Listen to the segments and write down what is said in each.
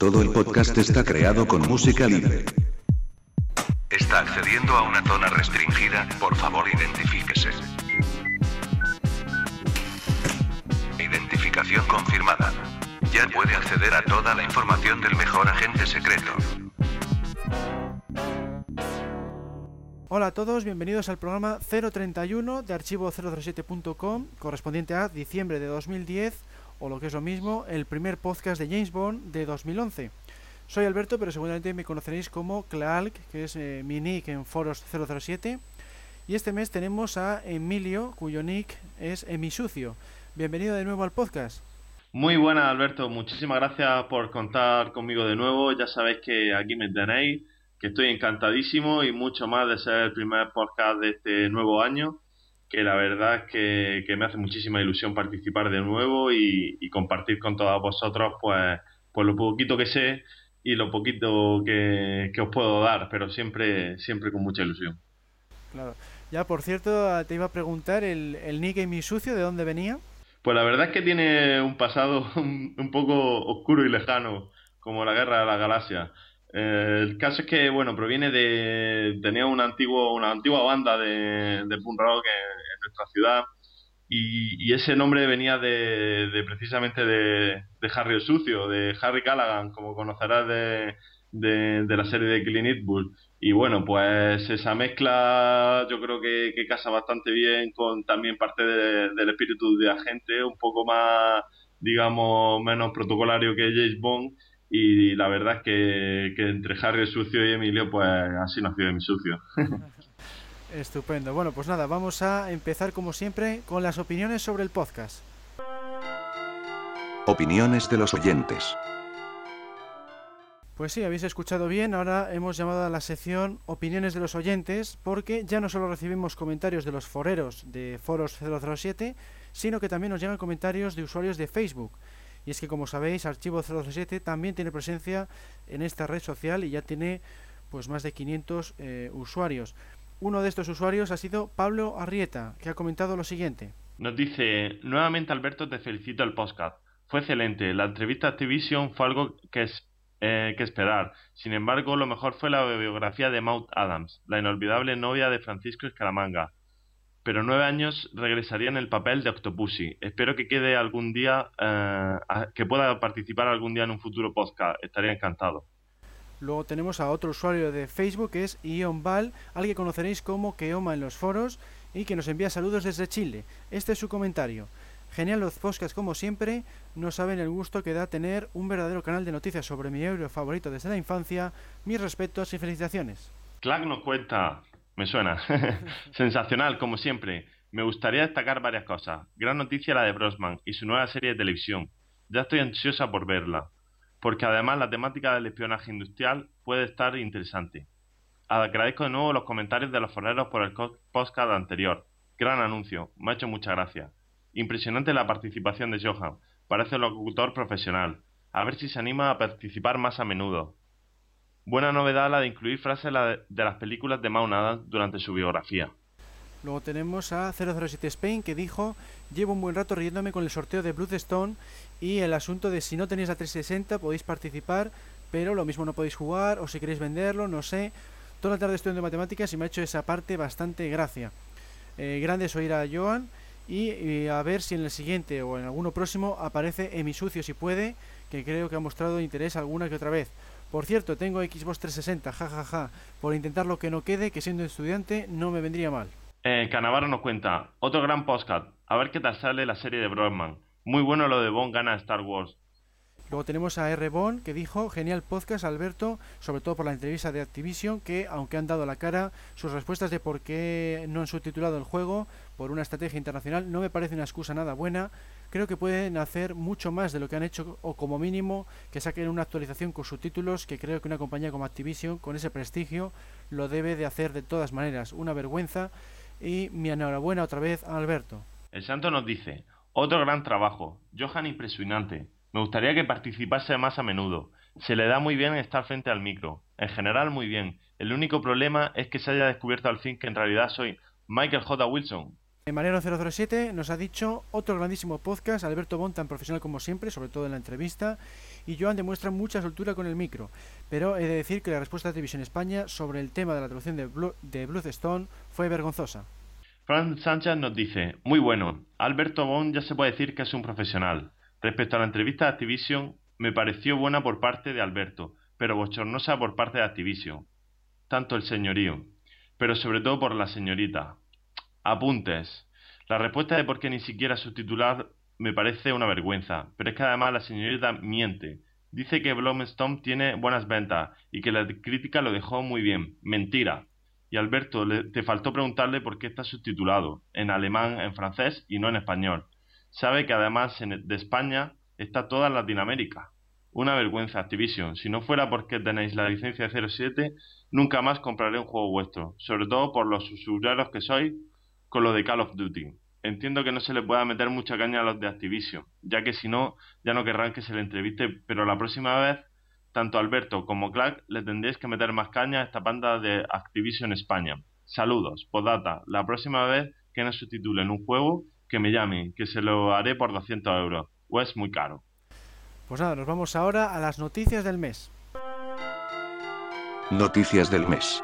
Todo el podcast está creado con música libre. Está accediendo a una zona restringida, por favor identifíquese. Identificación confirmada. Ya puede acceder a toda la información del mejor agente secreto. Hola a todos, bienvenidos al programa 031 de archivo007.com, correspondiente a diciembre de 2010, o lo que es lo mismo, el primer podcast de James Bond de 2011. Soy Alberto, pero seguramente me conoceréis como Clark, que es eh, mi nick en foros 007. Y este mes tenemos a Emilio, cuyo nick es Emisucio. Bienvenido de nuevo al podcast. Muy buenas, Alberto. Muchísimas gracias por contar conmigo de nuevo. Ya sabéis que aquí me tenéis que estoy encantadísimo y mucho más de ser el primer podcast de este nuevo año, que la verdad es que, me hace muchísima ilusión participar de nuevo y, compartir con todos vosotros pues, pues lo poquito que sé y lo poquito que, os puedo dar, pero siempre, siempre con mucha ilusión. Claro. Ya, por cierto, te iba a preguntar, ¿el, el nick mi sucio de dónde venía? Pues la verdad es que tiene un pasado un, poco oscuro y lejano, como la Guerra de la Galaxia. Eh, el caso es que, bueno, proviene de. Tenía una, antiguo, una antigua banda de, de rock en, nuestra ciudad. Y, ese nombre venía de, precisamente de, Harry el Sucio, de Harry Callaghan, como conocerás de, de, la serie de Clint Eastwood. Y bueno, pues esa mezcla yo creo que, que casa bastante bien con también parte del espíritu de agente, un poco más, digamos, menos protocolario que James Bond y la verdad es que, que entre Harry el sucio y Emilio, pues así nació mi sucio. Estupendo. Bueno, pues nada, vamos a empezar como siempre con las opiniones sobre el podcast. Opiniones de los oyentes. Pues sí, habéis escuchado bien, ahora hemos llamado a la sección Opiniones de los oyentes porque ya no solo recibimos comentarios de los foreros de Foros 007, sino que también nos llegan comentarios de usuarios de Facebook. Y es que como sabéis, Archivo 007 también tiene presencia en esta red social y ya tiene pues más de 500 eh, usuarios. Uno de estos usuarios ha sido Pablo Arrieta, que ha comentado lo siguiente. Nos dice, nuevamente Alberto, te felicito el podcast. Fue excelente. La entrevista a Activision fue algo que, es, eh, que esperar. Sin embargo, lo mejor fue la biografía de Maud Adams, la inolvidable novia de Francisco Escaramanga pero nueve años regresaría en el papel de Octopussy. Espero que quede algún día, eh, que pueda participar algún día en un futuro podcast. Estaría encantado. Luego tenemos a otro usuario de Facebook que es Ion Val, al que conoceréis como Keoma en los foros y que nos envía saludos desde Chile. Este es su comentario. Genial los podcasts como siempre, no saben el gusto que da tener un verdadero canal de noticias sobre mi euro favorito desde la infancia. Mis respetos y felicitaciones. Clark nos cuenta, me suena. Sensacional, como siempre. Me gustaría destacar varias cosas. Gran noticia la de Brosman y su nueva serie de televisión. Ya estoy ansiosa por verla, porque además la temática del espionaje industrial puede estar interesante. Agradezco de nuevo los comentarios de los foreros por el podcast anterior. Gran anuncio, me ha hecho mucha gracia. Impresionante la participación de Johan, parece un locutor profesional. A ver si se anima a participar más a menudo. Buena novedad la de incluir frases de las películas de Maunada durante su biografía. Luego tenemos a 007 Spain que dijo, llevo un buen rato riéndome con el sorteo de Bloodstone y el asunto de si no tenéis la 360 podéis participar, pero lo mismo no podéis jugar o si queréis venderlo, no sé. Toda la tarde estudiando matemáticas y me ha hecho esa parte bastante gracia. Eh, grande es oír a Joan y, y, a ver si en el siguiente o en alguno próximo aparece Emi Sucio si puede, que creo que ha mostrado interés alguna que otra vez. Por cierto, tengo Xbox 360, jajaja, ja, ja, por intentar lo que no quede, que siendo estudiante no me vendría mal. Eh, Canavaro nos cuenta, otro gran podcast, a ver qué tal sale la serie de Broadman. Muy bueno lo de Bond gana Star Wars. Luego tenemos a R. Bond que dijo, genial podcast Alberto, sobre todo por la entrevista de Activision, que aunque han dado la cara, sus respuestas de por qué no han subtitulado el juego por una estrategia internacional no me parece una excusa nada buena. Creo que pueden hacer mucho más de lo que han hecho o como mínimo que saquen una actualización con subtítulos que creo que una compañía como Activision con ese prestigio lo debe de hacer de todas maneras. Una vergüenza y mi enhorabuena otra vez a Alberto. El santo nos dice, otro gran trabajo, Johan impresionante. Me gustaría que participase más a menudo. Se le da muy bien estar frente al micro. En general, muy bien. El único problema es que se haya descubierto al fin que en realidad soy Michael J. Wilson. Mariano 007 nos ha dicho otro grandísimo podcast, Alberto Bon tan profesional como siempre, sobre todo en la entrevista. y Joan demuestra mucha soltura con el micro. Pero he de decir que la respuesta de Televisión España sobre el tema de la traducción de, Blue, de Stone fue vergonzosa. Frank Sánchez nos dice, muy bueno, Alberto Bon ya se puede decir que es un profesional. Respecto a la entrevista de Activision, me pareció buena por parte de Alberto, pero bochornosa por parte de Activision. Tanto el señorío, pero sobre todo por la señorita. Apuntes. La respuesta de por qué ni siquiera subtitular me parece una vergüenza, pero es que además la señorita miente. Dice que Blomstone tiene buenas ventas y que la crítica lo dejó muy bien. Mentira. Y Alberto, te faltó preguntarle por qué está subtitulado, en alemán, en francés y no en español. Sabe que además de España está toda Latinoamérica. Una vergüenza, Activision. Si no fuera porque tenéis la licencia de 07, nunca más compraré un juego vuestro. Sobre todo por los usuarios que sois con lo de Call of Duty. Entiendo que no se le pueda meter mucha caña a los de Activision, ya que si no, ya no querrán que se le entreviste, pero la próxima vez tanto Alberto como Clark le tendréis que meter más caña a esta banda de Activision España. Saludos, podata. La próxima vez que nos subtitulen un juego, que me llamen, que se lo haré por 200 euros. O es muy caro. Pues nada, nos vamos ahora a las noticias del mes. Noticias del mes.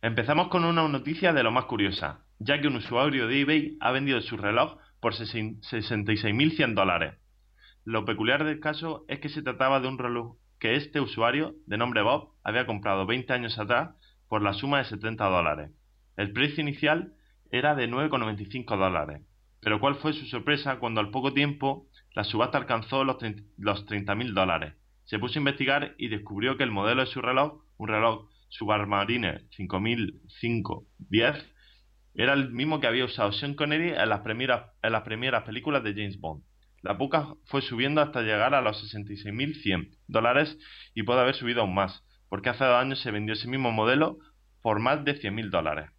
Empezamos con una noticia de lo más curiosa, ya que un usuario de eBay ha vendido su reloj por 66.100 dólares. Lo peculiar del caso es que se trataba de un reloj que este usuario, de nombre Bob, había comprado 20 años atrás por la suma de 70 dólares. El precio inicial era de 9,95 dólares. Pero cuál fue su sorpresa cuando al poco tiempo la subasta alcanzó los 30.000 dólares. Se puso a investigar y descubrió que el modelo de su reloj, un reloj Submariner 5005-10, era el mismo que había usado Sean Connery en las primeras, en las primeras películas de James Bond. La puca fue subiendo hasta llegar a los 66.100 dólares y puede haber subido aún más, porque hace dos años se vendió ese mismo modelo por más de 100.000 dólares.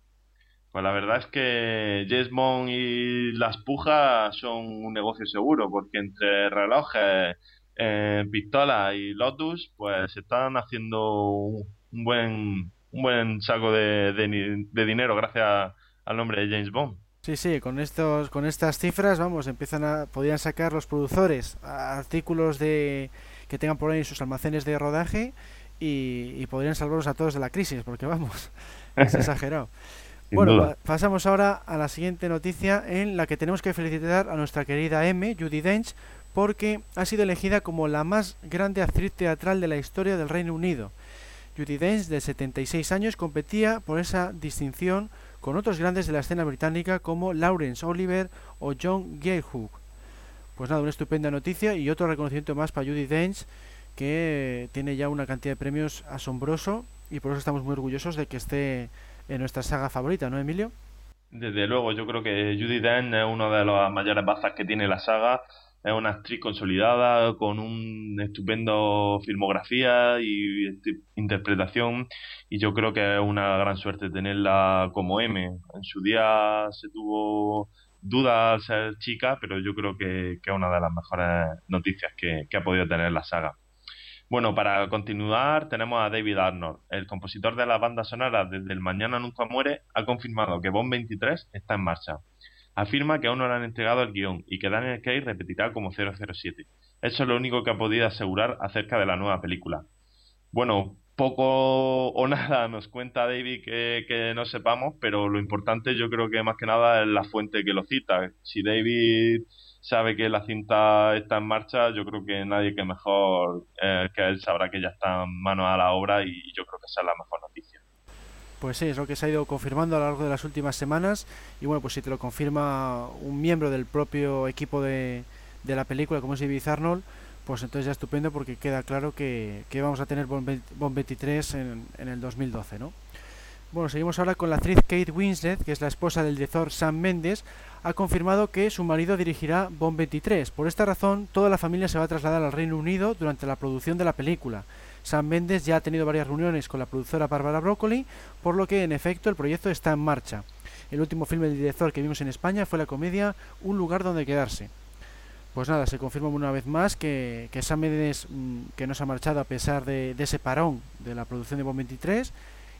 Pues la verdad es que Jesmon y las pujas son un negocio seguro, porque entre relojes, eh, pistolas y Lotus, pues se están haciendo un buen, un buen saco de, de dinero gracias al nombre de James Bond. Sí, sí, con estos, con estas cifras, vamos, empiezan a, podrían sacar los productores artículos de que tengan por ahí en sus almacenes de rodaje y, podrían salvarlos a todos de la crisis, porque vamos, es exagerado. bueno, pasamos ahora a la siguiente noticia en la que tenemos que felicitar a nuestra querida M, Judy Dench, porque ha sido elegida como la más grande actriz teatral de la historia del Reino Unido. Judy Dench, de 76 años, competía por esa distinción con otros grandes de la escena británica como Lawrence Oliver o John Gayhook. Pues nada, una estupenda noticia y otro reconocimiento más para Judy Dench, que tiene ya una cantidad de premios asombroso y por eso estamos muy orgullosos de que esté en nuestra saga favorita, ¿no, Emilio? Desde luego, yo creo que Judy Dench es una de las mayores bazas que tiene la saga es una actriz consolidada con un estupendo filmografía y interpretación y yo creo que es una gran suerte tenerla como M. En su día se tuvo dudas al ser chica, pero yo creo que, es una de las mejores noticias que, que ha podido tener la saga. Bueno, para continuar tenemos a David Arnold, el compositor de la banda sonora desde El Mañana Nunca Muere, ha confirmado que Bond 23 está en marcha afirma que aún no le han entregado el guion y que Daniel Craig repetirá como 007. Eso es lo único que ha podido asegurar acerca de la nueva película. Bueno, poco o nada nos cuenta David que, que, no sepamos, pero lo importante yo creo que más que nada es la fuente que lo cita. Si David sabe que la cinta está en marcha, yo creo que nadie que mejor eh, que él sabrá que ya está manos a la obra y yo creo que esa es la mejor noticia. Pues sí, es lo que se ha ido confirmando a lo largo de las últimas semanas. Y bueno, pues si te lo confirma un miembro del propio equipo de, de la película, como es David Arnold, pues entonces ya estupendo porque queda claro que, que vamos a tener Bond 23 en, en, el 2012, ¿no? Bueno, seguimos ahora con la actriz Kate Winslet, que es la esposa del director Sam Mendes, ha confirmado que su marido dirigirá Bond 23. Por esta razón, toda la familia se va a trasladar al Reino Unido durante la producción de la película. Sam Mendes ya ha tenido varias reuniones con la productora Barbara Broccoli, por lo que en efecto el proyecto está en marcha. El último filme del director que vimos en España fue la comedia Un lugar donde quedarse. Pues nada, se confirma una vez más que, que Sam Mendes mm, que no se ha marchado a pesar de, ese parón de la producción de Bom 23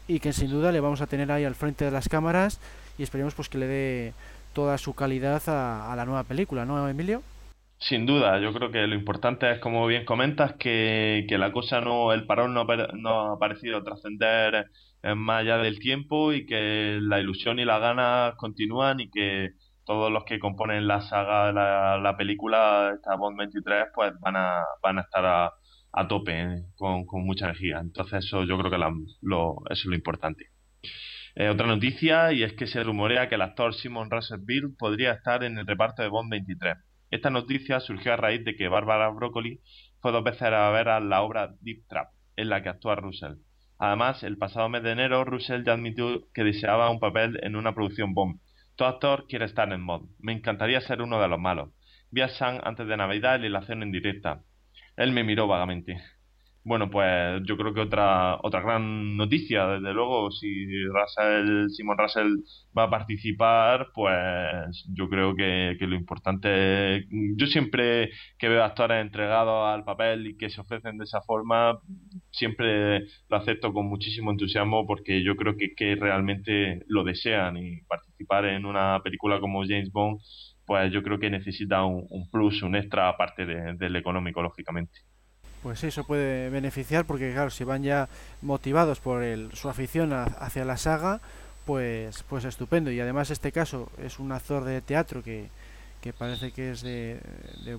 y que sin duda le vamos a tener ahí al frente de las cámaras y esperemos pues que le dé toda su calidad a, a la nueva película, ¿no, Emilio? Sin duda, yo creo que lo importante es, como bien comentas, que, que la cosa no, el parón no, no ha parecido trascender más allá del tiempo y que la ilusión y las ganas continúan y que todos los que componen la saga, la, la película, esta Bond 23, pues van a, van a estar a, a tope, ¿eh? con, con, mucha energía. Entonces eso yo creo que lo, eso es lo importante. Eh, otra noticia, y es que se rumorea que el actor Simon Russell Bill podría estar en el reparto de Bond 23. Esta noticia surgió a raíz de que Barbara Broccoli fue dos veces a ver a la obra Deep Trap, en la que actúa Russell. Además, el pasado mes de enero, Russell ya admitió que deseaba un papel en una producción Bond. Todo actor quiere estar en Bond. Me encantaría ser uno de los malos. Vi a Sam antes de Navidad y la en directa. Él me miró vagamente. Bueno, pues yo creo que otra otra gran noticia, desde luego, si Russell, Simon Russell va a participar, pues yo creo que, lo importante, yo siempre que veo actores entregados al papel y que se ofrecen de esa forma, siempre lo acepto con muchísimo entusiasmo porque yo creo que, que realmente lo desean y participar en una película como James Bond, pues yo creo que necesita un, plus, un extra aparte de, del económico, lógicamente. Pues eso puede beneficiar porque claro, si van ya motivados por el, su afición hacia la saga, pues, pues estupendo. Y además este caso es un actor de teatro que, que parece que es de,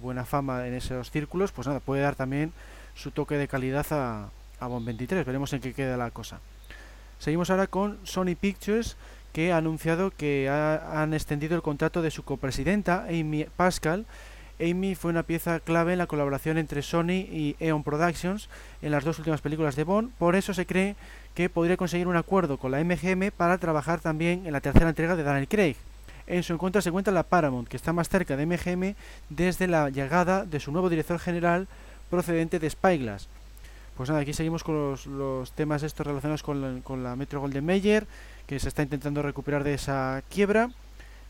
buena fama en esos círculos, pues nada, puede dar también su toque de calidad a, a Bond 23. Veremos en qué queda la cosa. Seguimos ahora con Sony Pictures, que ha anunciado que ha, han extendido el contrato de su copresidenta, Amy Pascal, Amy fue una pieza clave en la colaboración entre Sony y Eon Productions en las dos últimas películas de Bond, por eso se cree que podría conseguir un acuerdo con la MGM para trabajar también en la tercera entrega de Daniel Craig. En su encuentro se encuentra la Paramount, que está más cerca de MGM desde la llegada de su nuevo director general procedente de Spyglass. Pues nada, aquí seguimos con los, los temas estos relacionados con la, con la Metro Golden Mayer, que se está intentando recuperar de esa quiebra.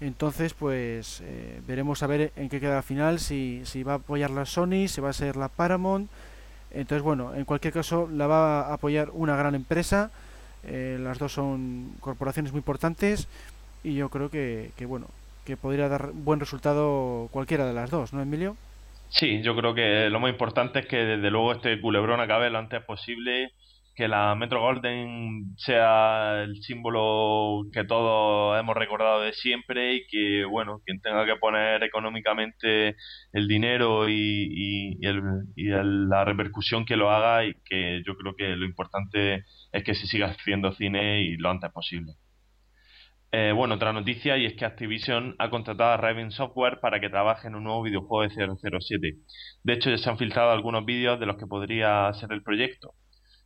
Entonces, pues eh, veremos a ver en qué queda la final, si, si va a apoyar la Sony, si va a ser la Paramount. Entonces, bueno, en cualquier caso la va a apoyar una gran empresa. Eh, las dos son corporaciones muy importantes y yo creo que, que, bueno, que podría dar buen resultado cualquiera de las dos, ¿no, Emilio? Sí, yo creo que lo más importante es que desde luego este culebrón acabe lo antes posible que la Metro Golden sea el símbolo que todos hemos recordado de siempre y que, bueno, quien tenga que poner económicamente el dinero y, y, el, y la repercusión que lo haga y que yo creo que lo importante es que se siga haciendo cine y lo antes posible. Eh, bueno, otra noticia y es que Activision ha contratado a Raven Software para que trabaje en un nuevo videojuego de 007. De hecho, ya se han filtrado algunos vídeos de los que podría ser el proyecto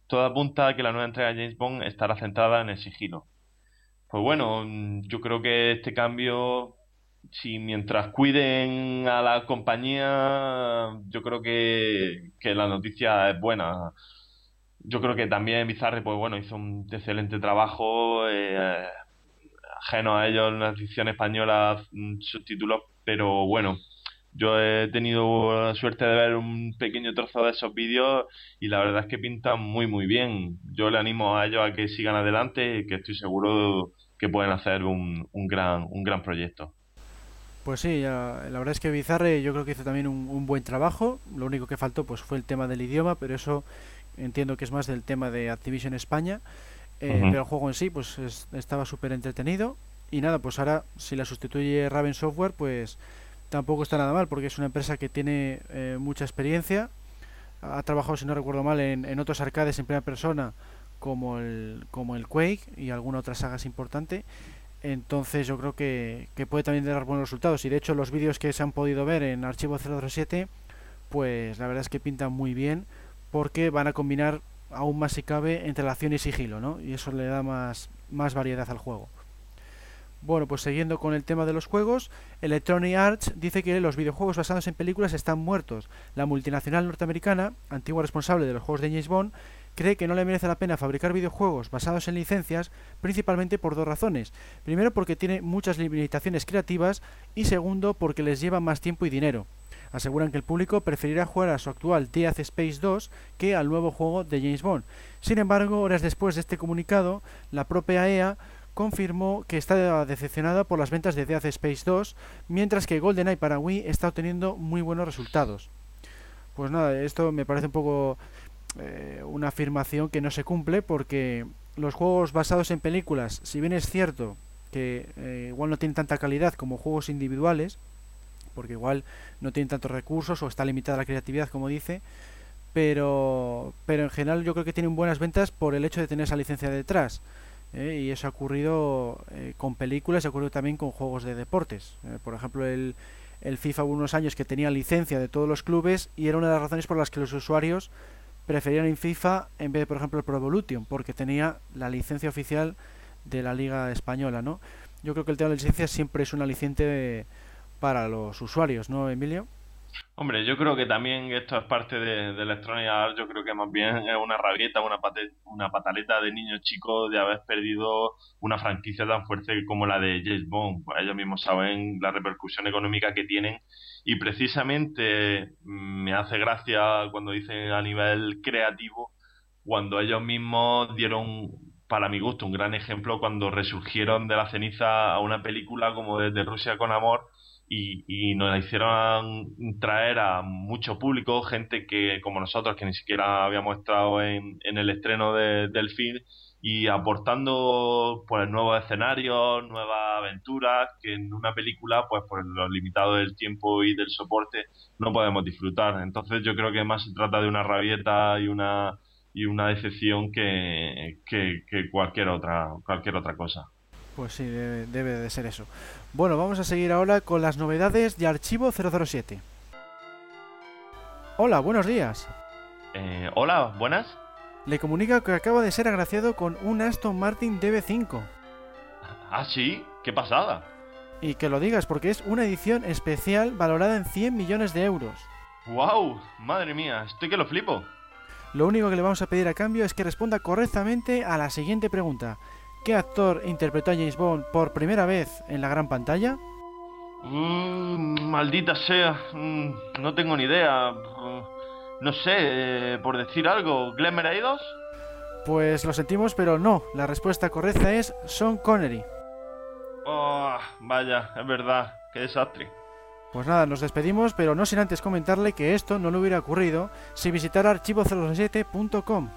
todo apunta a que la nueva entrega de James Bond estará centrada en el sigilo. Pues bueno, yo creo que este cambio, si mientras cuiden a la compañía, yo creo que, que la noticia es buena. Yo creo que también Bizarre, pues bueno, hizo un excelente trabajo, eh, ajeno a ellos en la edición española, subtítulos, pero bueno, yo he tenido la suerte de ver un pequeño trozo de esos vídeos y la verdad es que pintan muy muy bien. Yo le animo a ellos a que sigan adelante y que estoy seguro que pueden hacer un, un gran un gran proyecto. Pues sí, la verdad es que Bizarre yo creo que hizo también un, un, buen trabajo. Lo único que faltó pues fue el tema del idioma, pero eso entiendo que es más del tema de Activision España. Eh, uh -huh. Pero el juego en sí pues es, estaba súper entretenido. Y nada, pues ahora si la sustituye Raven Software, pues tampoco está nada mal porque es una empresa que tiene eh, mucha experiencia. Ha trabajado, si no recuerdo mal, en, en, otros arcades en primera persona como el, como el Quake y alguna otra saga importante. Entonces yo creo que, que, puede también dar buenos resultados. Y de hecho los vídeos que se han podido ver en Archivo 007, pues la verdad es que pintan muy bien porque van a combinar aún más si cabe entre la acción y sigilo, ¿no? Y eso le da más, más variedad al juego. Bueno, pues siguiendo con el tema de los juegos, Electronic Arts dice que los videojuegos basados en películas están muertos. La multinacional norteamericana, antigua responsable de los juegos de James Bond, cree que no le merece la pena fabricar videojuegos basados en licencias, principalmente por dos razones. Primero, porque tiene muchas limitaciones creativas y segundo, porque les lleva más tiempo y dinero. Aseguran que el público preferirá jugar a su actual Death Space 2 que al nuevo juego de James Bond. Sin embargo, horas después de este comunicado, la propia EA confirmó que está decepcionada por las ventas de Death Space 2, mientras que GoldenEye para Wii está obteniendo muy buenos resultados. Pues nada, esto me parece un poco eh, una afirmación que no se cumple porque los juegos basados en películas, si bien es cierto que eh, igual no tienen tanta calidad como juegos individuales, porque igual no tienen tantos recursos o está limitada la creatividad, como dice, pero, pero en general yo creo que tienen buenas ventas por el hecho de tener esa licencia detrás. ¿Eh? y eso ha ocurrido eh, con películas, ha ocurrido también con juegos de deportes. ¿eh? por ejemplo, el, el FIFA hubo unos años que tenía licencia de todos los clubes y era una de las razones por las que los usuarios preferían en FIFA en vez de, por ejemplo, el Pro Evolution, porque tenía la licencia oficial de la Liga Española, ¿no? Yo creo que el tema de la licencia siempre es un aliciente para los usuarios, ¿no, Emilio? Hombre, yo creo que también esto es parte de, de Electronic Arts, yo creo que más bien es una rabieta, una, pataleta de niños chicos de haber perdido una franquicia tan fuerte como la de James Bond. Pues ellos mismos saben la repercusión económica que tienen y precisamente mm, me hace gracia cuando dicen a nivel creativo, cuando ellos mismos dieron, para mi gusto, un gran ejemplo cuando resurgieron de la ceniza a una película como Desde Rusia con Amor y, y nos hicieron traer a mucho público, gente que como nosotros, que ni siquiera habíamos estado en, en el estreno de, del film, y aportando pues nuevos escenarios, nuevas aventuras que en una película pues por lo limitado del tiempo y del soporte no podemos disfrutar. Entonces yo creo que más se trata de una rabieta y una y una decepción que, que, cualquier otra cualquier otra cosa. Pues sí, debe, debe de ser eso. Bueno, vamos a seguir ahora con las novedades de Archivo 007. Hola, buenos días. Eh, hola, buenas le comunica que acaba de ser agraciado con un Aston Martin DB5. Ah, sí, qué pasada. Y que lo digas porque es una edición especial valorada en 100 millones de euros. ¡Wow! Madre mía, estoy que lo flipo. Lo único que le vamos a pedir a cambio es que responda correctamente a la siguiente pregunta. ¿Qué actor interpretó a James Bond por primera vez en la gran pantalla? Mmm, maldita sea, mm, no tengo ni idea. No sé, eh, por decir algo, ¿Glenn Mereidos? Pues lo sentimos, pero no. La respuesta correcta es Sean Connery. Oh, vaya, es verdad, qué desastre. Pues nada, nos despedimos, pero no sin antes comentarle que esto no le hubiera ocurrido si visitara archivo07.com.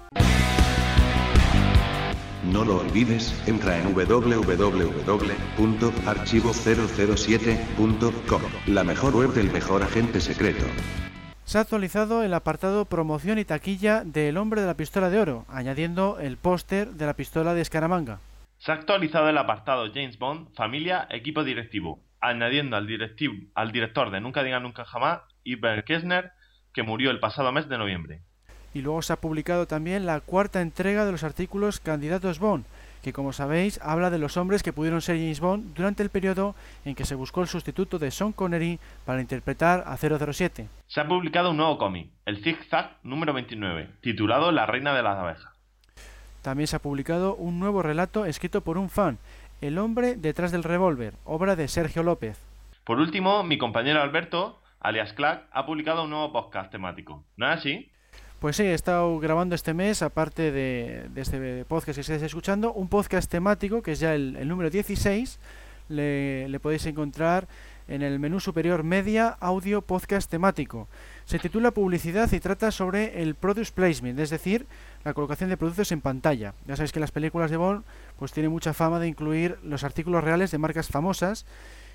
No lo olvides, entra en www.archivo007.com, la mejor web del mejor agente secreto. Se ha actualizado el apartado promoción y taquilla de El hombre de la pistola de oro, añadiendo el póster de la pistola de Escaramanga. Se ha actualizado el apartado James Bond, familia, equipo directivo, añadiendo al, directivo, al director de Nunca diga nunca jamás, Iber Kessner, que murió el pasado mes de noviembre. Y luego se ha publicado también la cuarta entrega de los artículos Candidatos Bond, que como sabéis habla de los hombres que pudieron ser James Bond durante el periodo en que se buscó el sustituto de Sean Connery para interpretar a 007. Se ha publicado un nuevo cómic, el Zig Zag número 29, titulado La Reina de las Abejas. También se ha publicado un nuevo relato escrito por un fan, El hombre detrás del revólver, obra de Sergio López. Por último, mi compañero Alberto, alias Clack, ha publicado un nuevo podcast temático. ¿No es así? Pues sí, he estado grabando este mes, aparte de, este podcast que estáis escuchando, un podcast temático que es ya el, número 16. Le, podéis encontrar en el menú superior Media Audio Podcast temático. Se titula Publicidad y trata sobre el Product Placement, es decir, la colocación de productos en pantalla. Ya sabéis que las películas de Bond pues tienen mucha fama de incluir los artículos reales de marcas famosas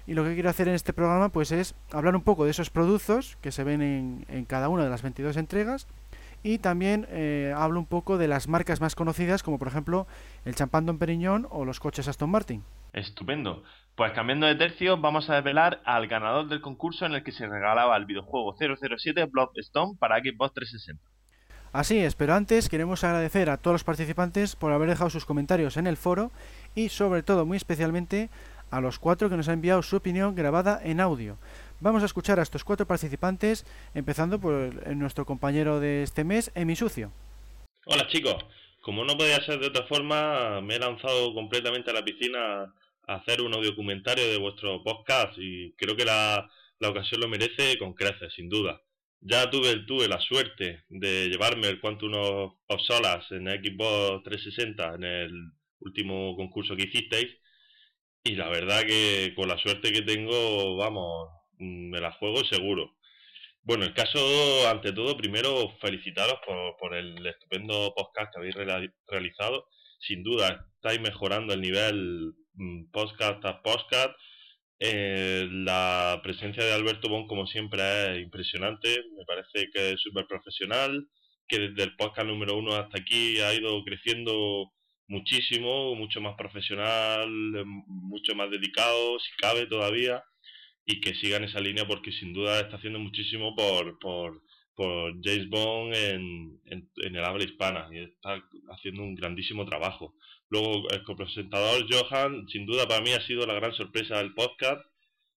y lo que quiero hacer en este programa pues es hablar un poco de esos productos que se ven en, en cada una de las 22 entregas y también eh, hablo un poco de las marcas más conocidas, como por ejemplo el champán Don Periñón o los coches Aston Martin. Estupendo. Pues cambiando de tercio, vamos a desvelar al ganador del concurso en el que se regalaba el videojuego 007 Bloodstone para Xbox 360. Así es, pero antes queremos agradecer a todos los participantes por haber dejado sus comentarios en el foro y sobre todo, muy especialmente, a los cuatro que nos han enviado su opinión grabada en audio. Vamos a escuchar a estos cuatro participantes, empezando por nuestro compañero de este mes, Emi Sucio. Hola chicos, como no podía ser de otra forma, me he lanzado completamente a la piscina a hacer un audiocomentario de vuestro podcast y creo que la, ocasión lo merece con creces, sin duda. Ya tuve, tuve la suerte de llevarme el Quantum of Solas en Xbox 360 en el último concurso que hicisteis. Y la verdad que con la suerte que tengo, vamos, me la juego seguro. Bueno, el caso, ante todo, primero felicitaros por, por el estupendo podcast que habéis realizado. Sin duda, estáis mejorando el nivel mm, podcast a podcast. Eh, la presencia de Alberto Bon, como siempre, es impresionante. Me parece que es súper profesional, que desde el podcast número uno hasta aquí ha ido creciendo muchísimo, mucho más profesional, mucho más dedicado, si cabe todavía y que sigan esa línea porque sin duda está haciendo muchísimo por, por, por James Bond en, en, el habla hispana y está haciendo un grandísimo trabajo. Luego el copresentador Johan, sin duda para mí ha sido la gran sorpresa del podcast,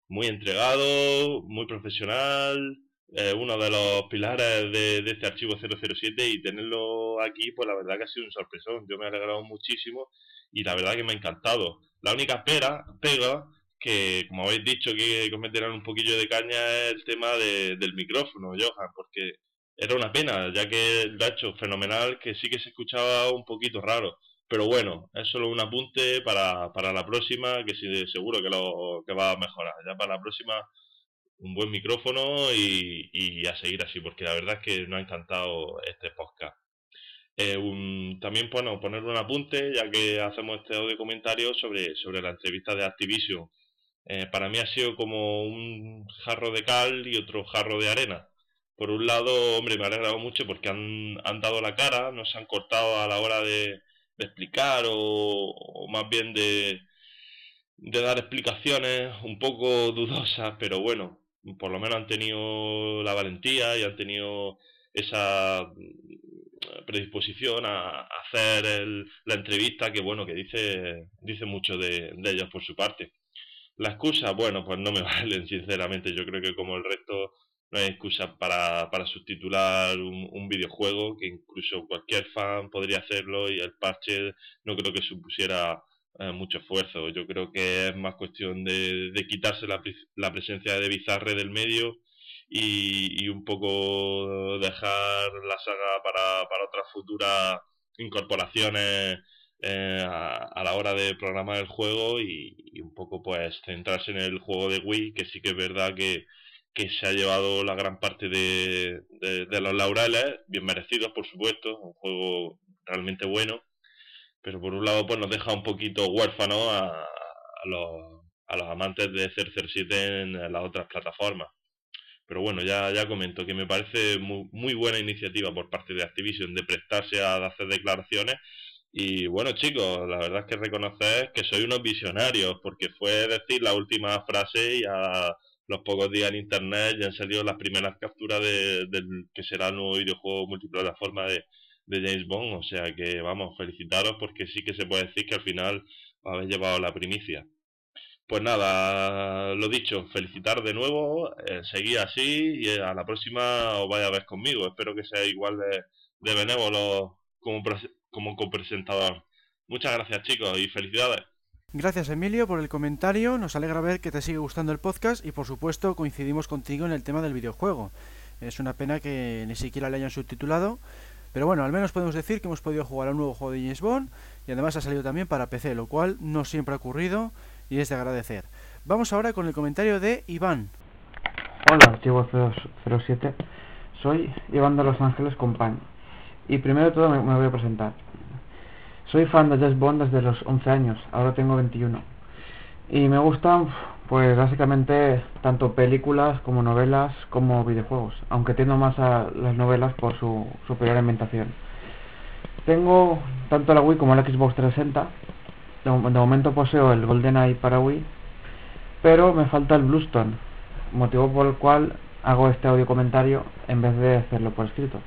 muy entregado, muy profesional, eh, uno de los pilares de, de, este archivo 007 y tenerlo aquí, pues la verdad que ha sido un sorpresón. Yo me he alegrado muchísimo y la verdad que me ha encantado. La única pera, pega que, como habéis dicho, que, cometerán un poquillo de caña el tema del micrófono, Johan, porque era una pena, ya que lo ha hecho fenomenal, que sí que se escuchaba un poquito raro. Pero bueno, es solo un apunte para, para la próxima, que sí, seguro que, lo, que va a mejorar. Ya para la próxima, un buen micrófono y, y a seguir así, porque la verdad es que nos ha encantado este podcast. Eh, también bueno, poner un apunte, ya que hacemos este audio comentario sobre, sobre la entrevista de Activision eh, para mí ha sido como un jarro de cal y otro jarro de arena. Por un lado, hombre, me ha alegrado mucho porque han, han dado la cara, no se han cortado a la hora de, explicar o, más bien de, de dar explicaciones un poco dudosas, pero bueno, por lo menos han tenido la valentía y han tenido esa predisposición a, hacer la entrevista que bueno que dice dice mucho de ellos por su parte la excusa, bueno, pues no me valen, sinceramente. Yo creo que como el resto no hay excusa para, para subtitular un, videojuego, que incluso cualquier fan podría hacerlo y el parche no creo que supusiera eh, mucho esfuerzo. Yo creo que es más cuestión de, de quitarse la, la, presencia de Bizarre del medio y, y, un poco dejar la saga para, para otras futuras incorporaciones eh, a, la hora de programar el juego y, un poco pues centrarse en el juego de Wii, que sí que es verdad que, que se ha llevado la gran parte de, de, los laureles, bien merecidos por supuesto, un juego realmente bueno, pero por un lado pues nos deja un poquito huérfano a, a, los, a los amantes de 007 en las otras plataformas. Pero bueno, ya, ya comento que me parece muy, muy buena iniciativa por parte de Activision de prestarse a hacer declaraciones y bueno, chicos, la verdad es que reconocer que soy unos visionarios, porque fue decir la última frase y a los pocos días en internet ya han salido las primeras capturas de, del que será el nuevo videojuego multiplataforma de, de James Bond. O sea que vamos, felicitaros porque sí que se puede decir que al final habéis llevado la primicia. Pues nada, lo dicho, felicitar de nuevo, eh, así y a la próxima os vaya a ver conmigo. Espero que sea igual de, de como, como copresentador. Muchas gracias chicos y felicidades. Gracias Emilio por el comentario, nos alegra ver que te sigue gustando el podcast y por supuesto coincidimos contigo en el tema del videojuego. Es una pena que ni siquiera le hayan subtitulado, pero bueno, al menos podemos decir que hemos podido jugar a un nuevo juego de James Bond y además ha salido también para PC, lo cual no siempre ha ocurrido y es de agradecer. Vamos ahora con el comentario de Iván. Hola, archivo 07. Soy Iván de Los Ángeles Compañía. Y primero de todo me, voy a presentar. Soy fan de James Bond desde los 11 años, ahora tengo 21. Y me gustan, pues básicamente, tanto películas como novelas como videojuegos, aunque tiendo más a las novelas por su superior ambientación. Tengo tanto la Wii como la Xbox 360. De, de momento poseo el GoldenEye para Wii, pero me falta el Bluestone, motivo por el cual hago este audio comentario en vez de hacerlo por escrito.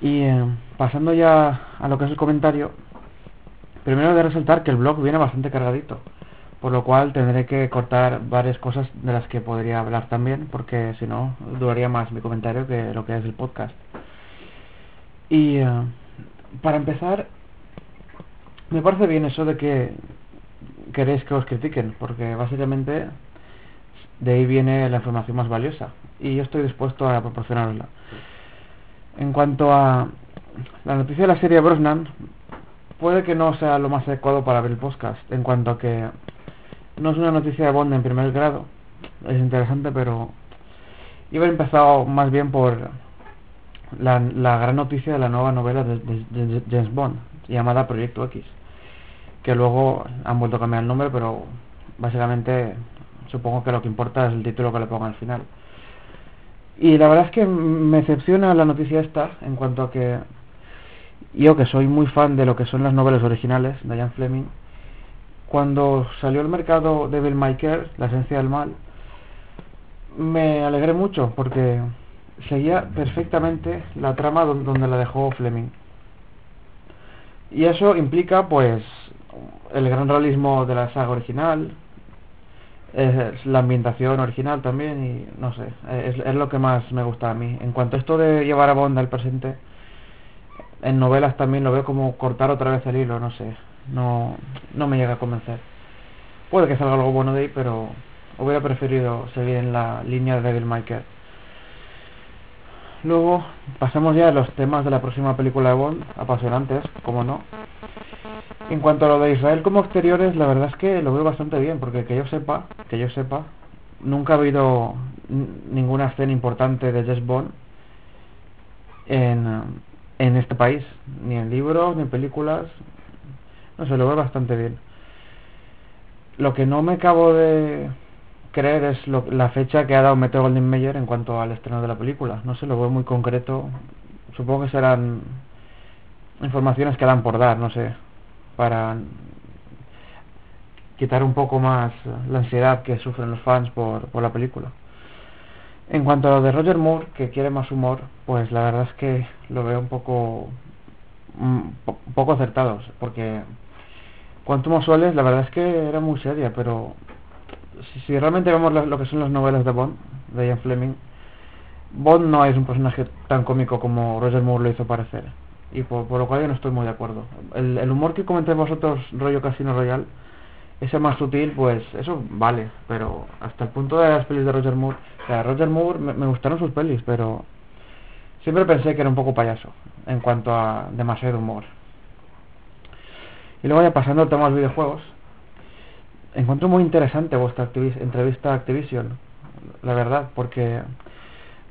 Y eh, pasando ya a lo que es el comentario, primero de resaltar que el blog viene bastante cargadito, por lo cual tendré que cortar varias cosas de las que podría hablar también, porque si no, duraría más mi comentario que lo que es el podcast. Y eh, para empezar, me parece bien eso de que queréis que os critiquen, porque básicamente de ahí viene la información más valiosa, y yo estoy dispuesto a proporcionarla. En cuanto a la noticia de la serie Brosnan, puede que no sea lo más adecuado para ver el podcast, en cuanto a que no es una noticia de Bond en primer grado, es interesante, pero iba a empezar más bien por la, la gran noticia de la nueva novela de, de James Bond, llamada Proyecto X, que luego han vuelto a cambiar el nombre, pero básicamente supongo que lo que importa es el título que le pongan al final. Y la verdad es que me decepciona la noticia esta en cuanto a que yo que soy muy fan de lo que son las novelas originales de Ian Fleming, cuando salió al mercado Devil May Cry, La esencia del mal, me alegré mucho porque seguía perfectamente la trama donde la dejó Fleming. Y eso implica pues el gran realismo de la saga original, es la ambientación original también y no sé, es, lo que más me gusta a mí. En cuanto a esto de llevar a Bond al presente, en novelas también lo veo como cortar otra vez el hilo, no sé, no, no me llega a convencer. Puede que salga algo bueno de ahí, pero hubiera preferido seguir en la línea de Devil. Luego pasemos ya a los temas de la próxima película de Bond, apasionantes, como no. En cuanto a lo de Israel como exteriores, la verdad es que lo veo bastante bien, porque que yo sepa, que yo sepa, nunca ha habido ninguna escena importante de Jess Bond en, en este país, ni en libros, ni en películas, no sé, lo veo bastante bien. Lo que no me acabo de creer es lo, la fecha que ha dado Metro Golden en cuanto al estreno de la película. No sé, lo veo muy concreto. Supongo que serán informaciones que dan por dar, no sé para quitar un poco más la ansiedad que sufren los fans por, por la película. En cuanto a lo de Roger Moore, que quiere más humor, pues la verdad es que lo veo un poco un poco acertados, porque Quantum of Solace la verdad es que era muy seria, pero si, realmente vemos lo, que son las novelas de Bond, de Ian Fleming, Bond no es un personaje tan cómico como Roger Moore lo hizo parecer y por, por, lo cual yo no estoy muy de acuerdo. El, el humor que comentáis vosotros, rollo Casino Royal, ese más sutil, pues eso vale, pero hasta el punto de las pelis de Roger Moore, o sea, Roger Moore me, gustaron sus pelis, pero siempre pensé que era un poco payaso en cuanto a demasiado humor. Y luego ya pasando al tema de los videojuegos, encuentro muy interesante vuestra entrevista a Activision, la verdad, porque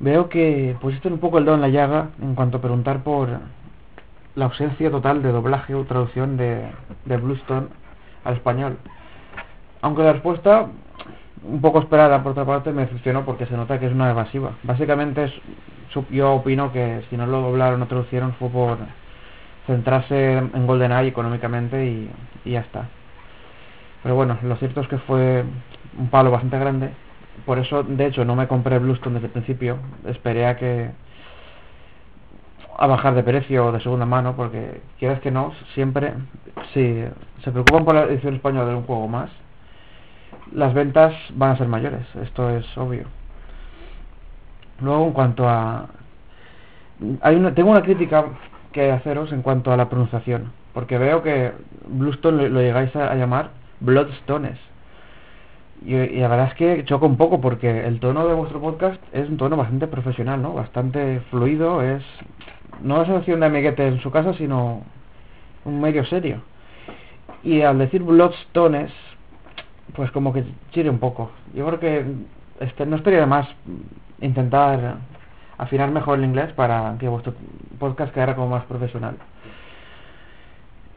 veo que pusiste un poco el dedo en la llaga en cuanto a preguntar por la ausencia total de doblaje o traducción de, de Bluestone al español. Aunque la respuesta, un poco esperada por otra parte, me decepcionó porque se nota que es una evasiva. Básicamente es, yo opino que si no lo doblaron o traducieron fue por centrarse en GoldenEye económicamente y, y ya está. Pero bueno, lo cierto es que fue un palo bastante grande. Por eso, de hecho, no me compré Bluestone desde el principio. Esperé a que a bajar de precio de segunda mano porque quieras que no siempre si se preocupan por la edición española de un juego más las ventas van a ser mayores esto es obvio luego en cuanto a hay una, tengo una crítica que haceros en cuanto a la pronunciación porque veo que Bluestone lo, llegáis a, a, llamar Bloodstones y, y, la verdad es que choca un poco porque el tono de vuestro podcast es un tono bastante profesional, ¿no? Bastante fluido, es no es opción de amiguete en su casa, sino un medio serio. Y al decir Bloodstones, pues como que chire un poco. Yo creo que este, no estaría de más intentar afinar mejor el inglés para que vuestro podcast quedara como más profesional.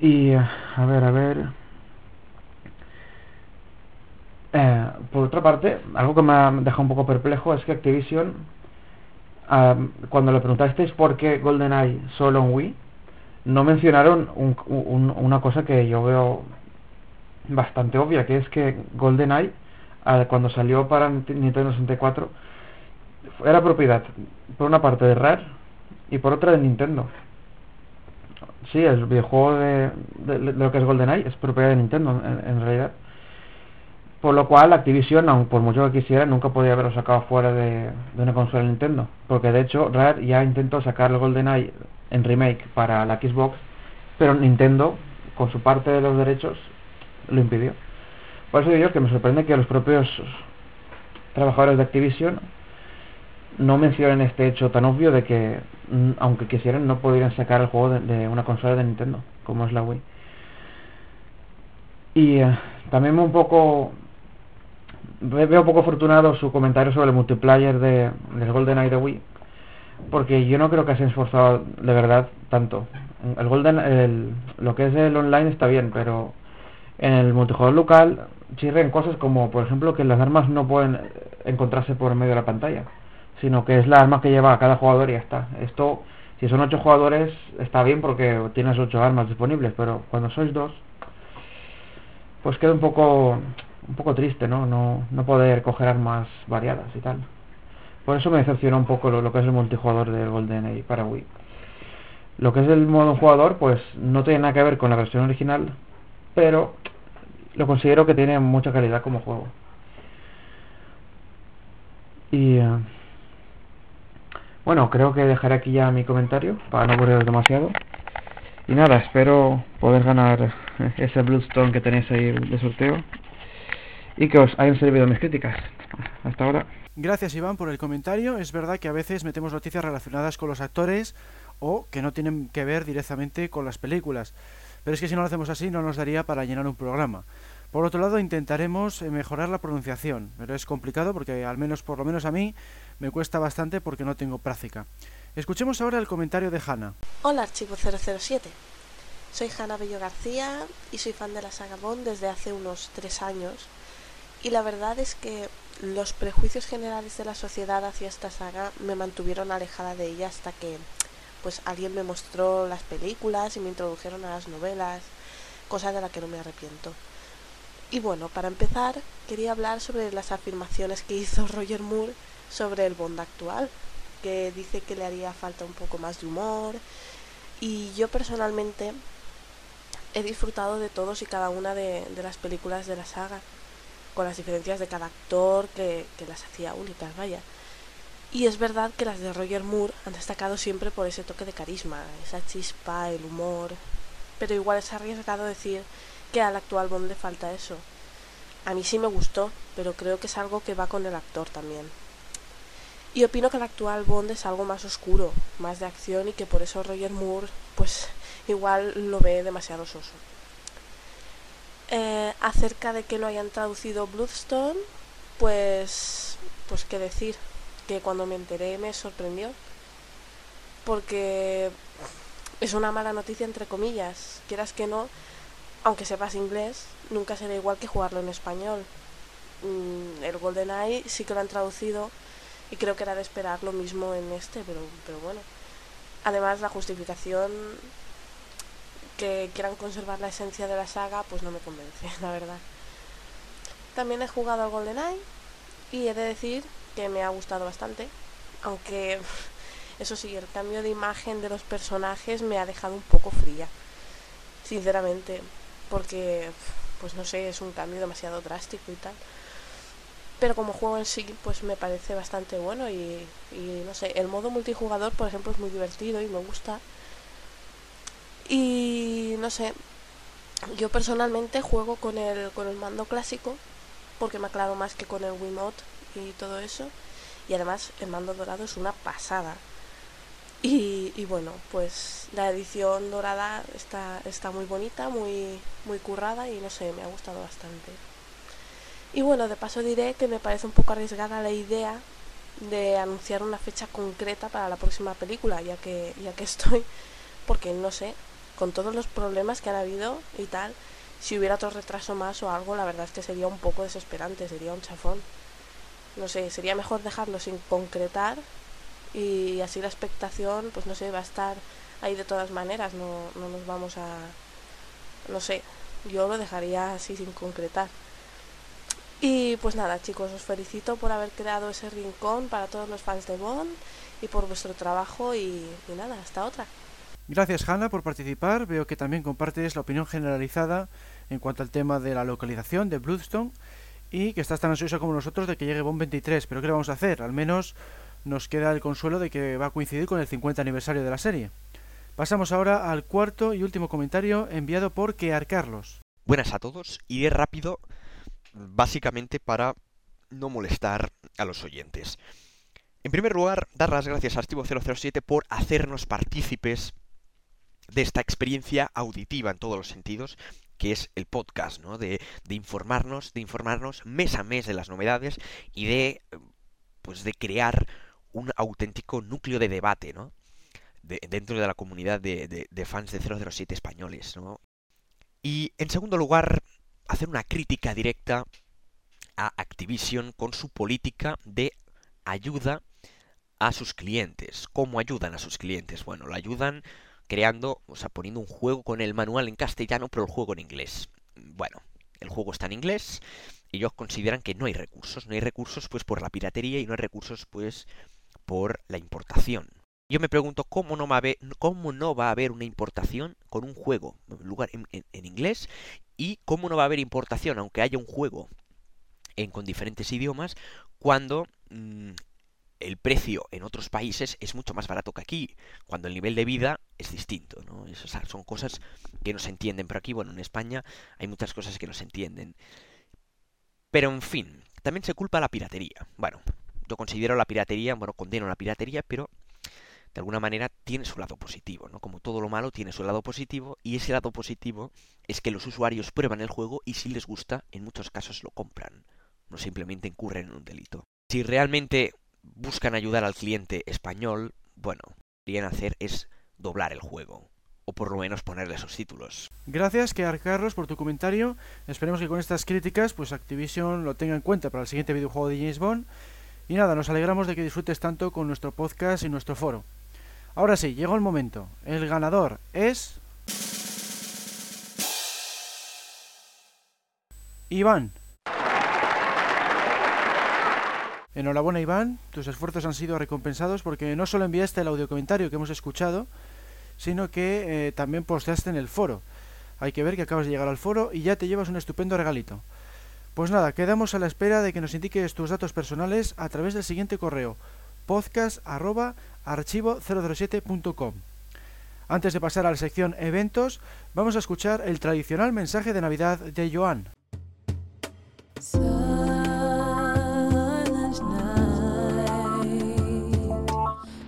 Y a ver, a ver. Eh, por otra parte, algo que me ha dejado un poco perplejo es que Activision uh, cuando le preguntasteis por qué GoldenEye solo en Wii, no mencionaron un, un, una cosa que yo veo bastante obvia, que es que GoldenEye, cuando salió para Nintendo 64, era propiedad, por una parte de Rare y por otra de Nintendo. Sí, el videojuego de, de, de lo que es GoldenEye es propiedad de Nintendo, en, en realidad. Por lo cual Activision, aun por mucho que quisiera, nunca podía haberlo sacado fuera de, una consola de Nintendo. Porque de hecho Rare ya intentó sacar el GoldenEye en remake para la Xbox, pero Nintendo, con su parte de los derechos, lo impidió. Por eso digo yo que me sorprende que los propios trabajadores de Activision no mencionen este hecho tan obvio de que, mm, aunque quisieran, no podrían sacar el juego de, de una consola de Nintendo, como es la Wii. Y eh, también un poco veo poco afortunado su comentario sobre el multiplayer de, del GoldenEye de Wii, porque yo no creo que se haya esforzado de verdad tanto. El Golden, el, lo que es el online está bien, pero en el multijugador local chirren cosas como, por ejemplo, que las armas no pueden encontrarse por medio de la pantalla, sino que es la arma que lleva cada jugador y ya está. Esto, si son ocho jugadores, está bien porque tienes ocho armas disponibles, pero cuando sois dos, pues queda un poco un poco triste, ¿no? ¿no? No poder coger armas variadas y tal. Por eso me decepciona un poco lo, que es el multijugador del GoldenEye para Wii. Lo que es el modo jugador, pues no tiene nada que ver con la versión original, pero lo considero que tiene mucha calidad como juego. Y eh, bueno, creo que dejaré aquí ya mi comentario para no aburriros demasiado. Y nada, espero poder ganar ese Bloodstone que tenéis ahí de sorteo y que os hayan servido mis críticas. Hasta ahora. Gracias Iván por el comentario. Es verdad que a veces metemos noticias relacionadas con los actores o que no tienen que ver directamente con las películas. Pero es que si no lo hacemos así no nos daría para llenar un programa. Por otro lado, intentaremos eh, mejorar la pronunciación, pero es complicado porque al menos por lo menos a mí me cuesta bastante porque no tengo práctica. Escuchemos ahora el comentario de Hanna. Hola Archivo 007. Soy Hanna Bello García y soy fan de la saga Bond desde hace unos tres años y la verdad es que los prejuicios generales de la sociedad hacia esta saga me mantuvieron alejada de ella hasta que pues alguien me mostró las películas y me introdujeron a las novelas, cosa de la que no me arrepiento. Y bueno, para empezar, quería hablar sobre las afirmaciones que hizo Roger Moore sobre el Bond actual, que dice que le haría falta un poco más de humor, y yo personalmente he disfrutado de todos y cada una de, de las películas de la saga con las diferencias de cada actor que, las hacía únicas, vaya. Y es verdad que las de Roger Moore han destacado siempre por ese toque de carisma, esa chispa, el humor. Pero igual es arriesgado decir que al actual Bond le falta eso. A mí sí me gustó, pero creo que es algo que va con el actor también. Y opino que el actual Bond es algo más oscuro, más de acción y que por eso Roger Moore, pues igual lo ve demasiado soso. Eh, acerca de que no hayan traducido Bloodstone, pues, pues qué decir, que cuando me enteré me sorprendió, porque es una mala noticia entre comillas, quieras que no, aunque sepas inglés, nunca será igual que jugarlo en español. Mm, el GoldenEye sí que lo han traducido y creo que era de esperar lo mismo en este, pero, pero bueno. Además la justificación que quieran conservar la esencia de la saga, pues no me convence, la verdad. También he jugado al GoldenEye y he de decir que me ha gustado bastante, aunque eso sí, el cambio de imagen de los personajes me ha dejado un poco fría, sinceramente, porque, pues no sé, es un cambio demasiado drástico y tal. Pero como juego en sí, pues me parece bastante bueno y, y no sé, el modo multijugador, por ejemplo, es muy divertido y me gusta y no sé, yo personalmente juego con el, con el mando clásico porque me aclaro más que con el Wiimote y todo eso. Y además el mando dorado es una pasada. Y, y, bueno, pues la edición dorada está, está muy bonita, muy, muy currada y no sé, me ha gustado bastante. Y bueno, de paso diré que me parece un poco arriesgada la idea de anunciar una fecha concreta para la próxima película, ya que, ya que estoy, porque no sé, con todos los problemas que han habido y tal, si hubiera otro retraso más o algo, la verdad es que sería un poco desesperante, sería un chafón. No sé, sería mejor dejarlo sin concretar y así la expectación, pues no sé, va a estar ahí de todas maneras, no, no nos vamos a... No sé, yo lo dejaría así sin concretar. Y pues nada, chicos, os felicito por haber creado ese rincón para todos los fans de Bond y por vuestro trabajo y, y nada, hasta otra. Gracias Hanna por participar. Veo que también compartes la opinión generalizada en cuanto al tema de la localización de Bloodstone y que estás tan ansiosa como nosotros de que llegue Bond 23. Pero ¿qué le vamos a hacer? Al menos nos queda el consuelo de que va a coincidir con el 50 aniversario de la serie. Pasamos ahora al cuarto y último comentario enviado por Kear Carlos. Buenas a todos, iré rápido básicamente para no molestar a los oyentes. En primer lugar, dar las gracias a Archivo 007 por hacernos partícipes de esta experiencia auditiva en todos los sentidos que es el podcast, ¿no? De, de, informarnos, de informarnos mes a mes de las novedades y de, pues, de crear un auténtico núcleo de debate, ¿no? dentro de la comunidad de, de, fans de 007 españoles, ¿no? Y en segundo lugar, hacer una crítica directa a Activision con su política de ayuda a sus clientes. ¿Cómo ayudan a sus clientes? Bueno, lo ayudan creando, o sea, poniendo un juego con el manual en castellano, pero el juego en inglés. Bueno, el juego está en inglés ellos consideran que no hay recursos. No hay recursos pues por la piratería y no hay recursos pues por la importación. Yo me pregunto cómo no va a haber, una importación con un juego en, inglés y cómo no va a haber importación aunque haya un juego en, con diferentes idiomas cuando mm, el precio en otros países es mucho más barato que aquí, cuando el nivel de vida es distinto, ¿no? Esas son cosas que no se entienden, pero aquí, bueno, en España hay muchas cosas que no se entienden. Pero en fin, también se culpa la piratería. Bueno, yo considero la piratería, bueno, condeno la piratería, pero de alguna manera tiene su lado positivo, ¿no? Como todo lo malo tiene su lado positivo y ese lado positivo es que los usuarios prueban el juego y si les gusta, en muchos casos lo compran, no simplemente incurren en un delito. Si realmente buscan ayudar al cliente español, bueno, lo que deberían hacer es doblar el juego o por lo menos ponerle sus títulos. Gracias, que Carlos, por tu comentario. Esperemos que con estas críticas, pues Activision lo tenga en cuenta para el siguiente videojuego de James Bond. Y nada, nos alegramos de que disfrutes tanto con nuestro podcast y nuestro foro. Ahora sí, llegó el momento. El ganador es... Iván. Enhorabuena Iván, tus esfuerzos han sido recompensados porque no solo enviaste el audio comentario que hemos escuchado, sino que eh, también posteaste en el foro. Hay que ver que acabas de llegar al foro y ya te llevas un estupendo regalito. Pues nada, quedamos a la espera de que nos indiques tus datos personales a través del siguiente correo podcast.archivo007.com. Antes de pasar a la sección eventos, vamos a escuchar el tradicional mensaje de Navidad de Joan.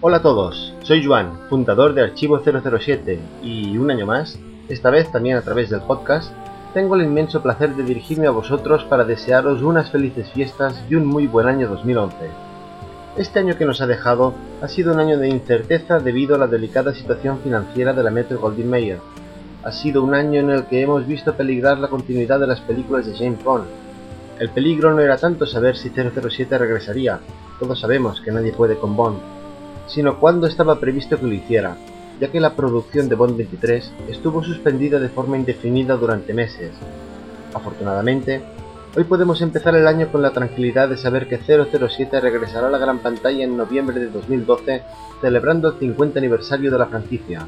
Hola a todos, soy Joan, fundador de Archivo 007 y un año más, esta vez también a través del podcast, tengo el inmenso placer de dirigirme a vosotros para desearos unas felices fiestas y un muy buen año 2011. Este año que nos ha dejado ha sido un año de incerteza debido a la delicada situación financiera de la Metro Goldwyn Mayer. Ha sido un año en el que hemos visto peligrar la continuidad de las películas de James Bond. El peligro no era tanto saber si 007 regresaría, todos sabemos que nadie puede con Bond, sino cuándo estaba previsto que lo hiciera, ya que la producción de Bond 23 estuvo suspendida de forma indefinida durante meses. Afortunadamente, hoy podemos empezar el año con la tranquilidad de saber que 007 regresará a la gran pantalla en noviembre de 2012, celebrando el 50 aniversario de la franquicia.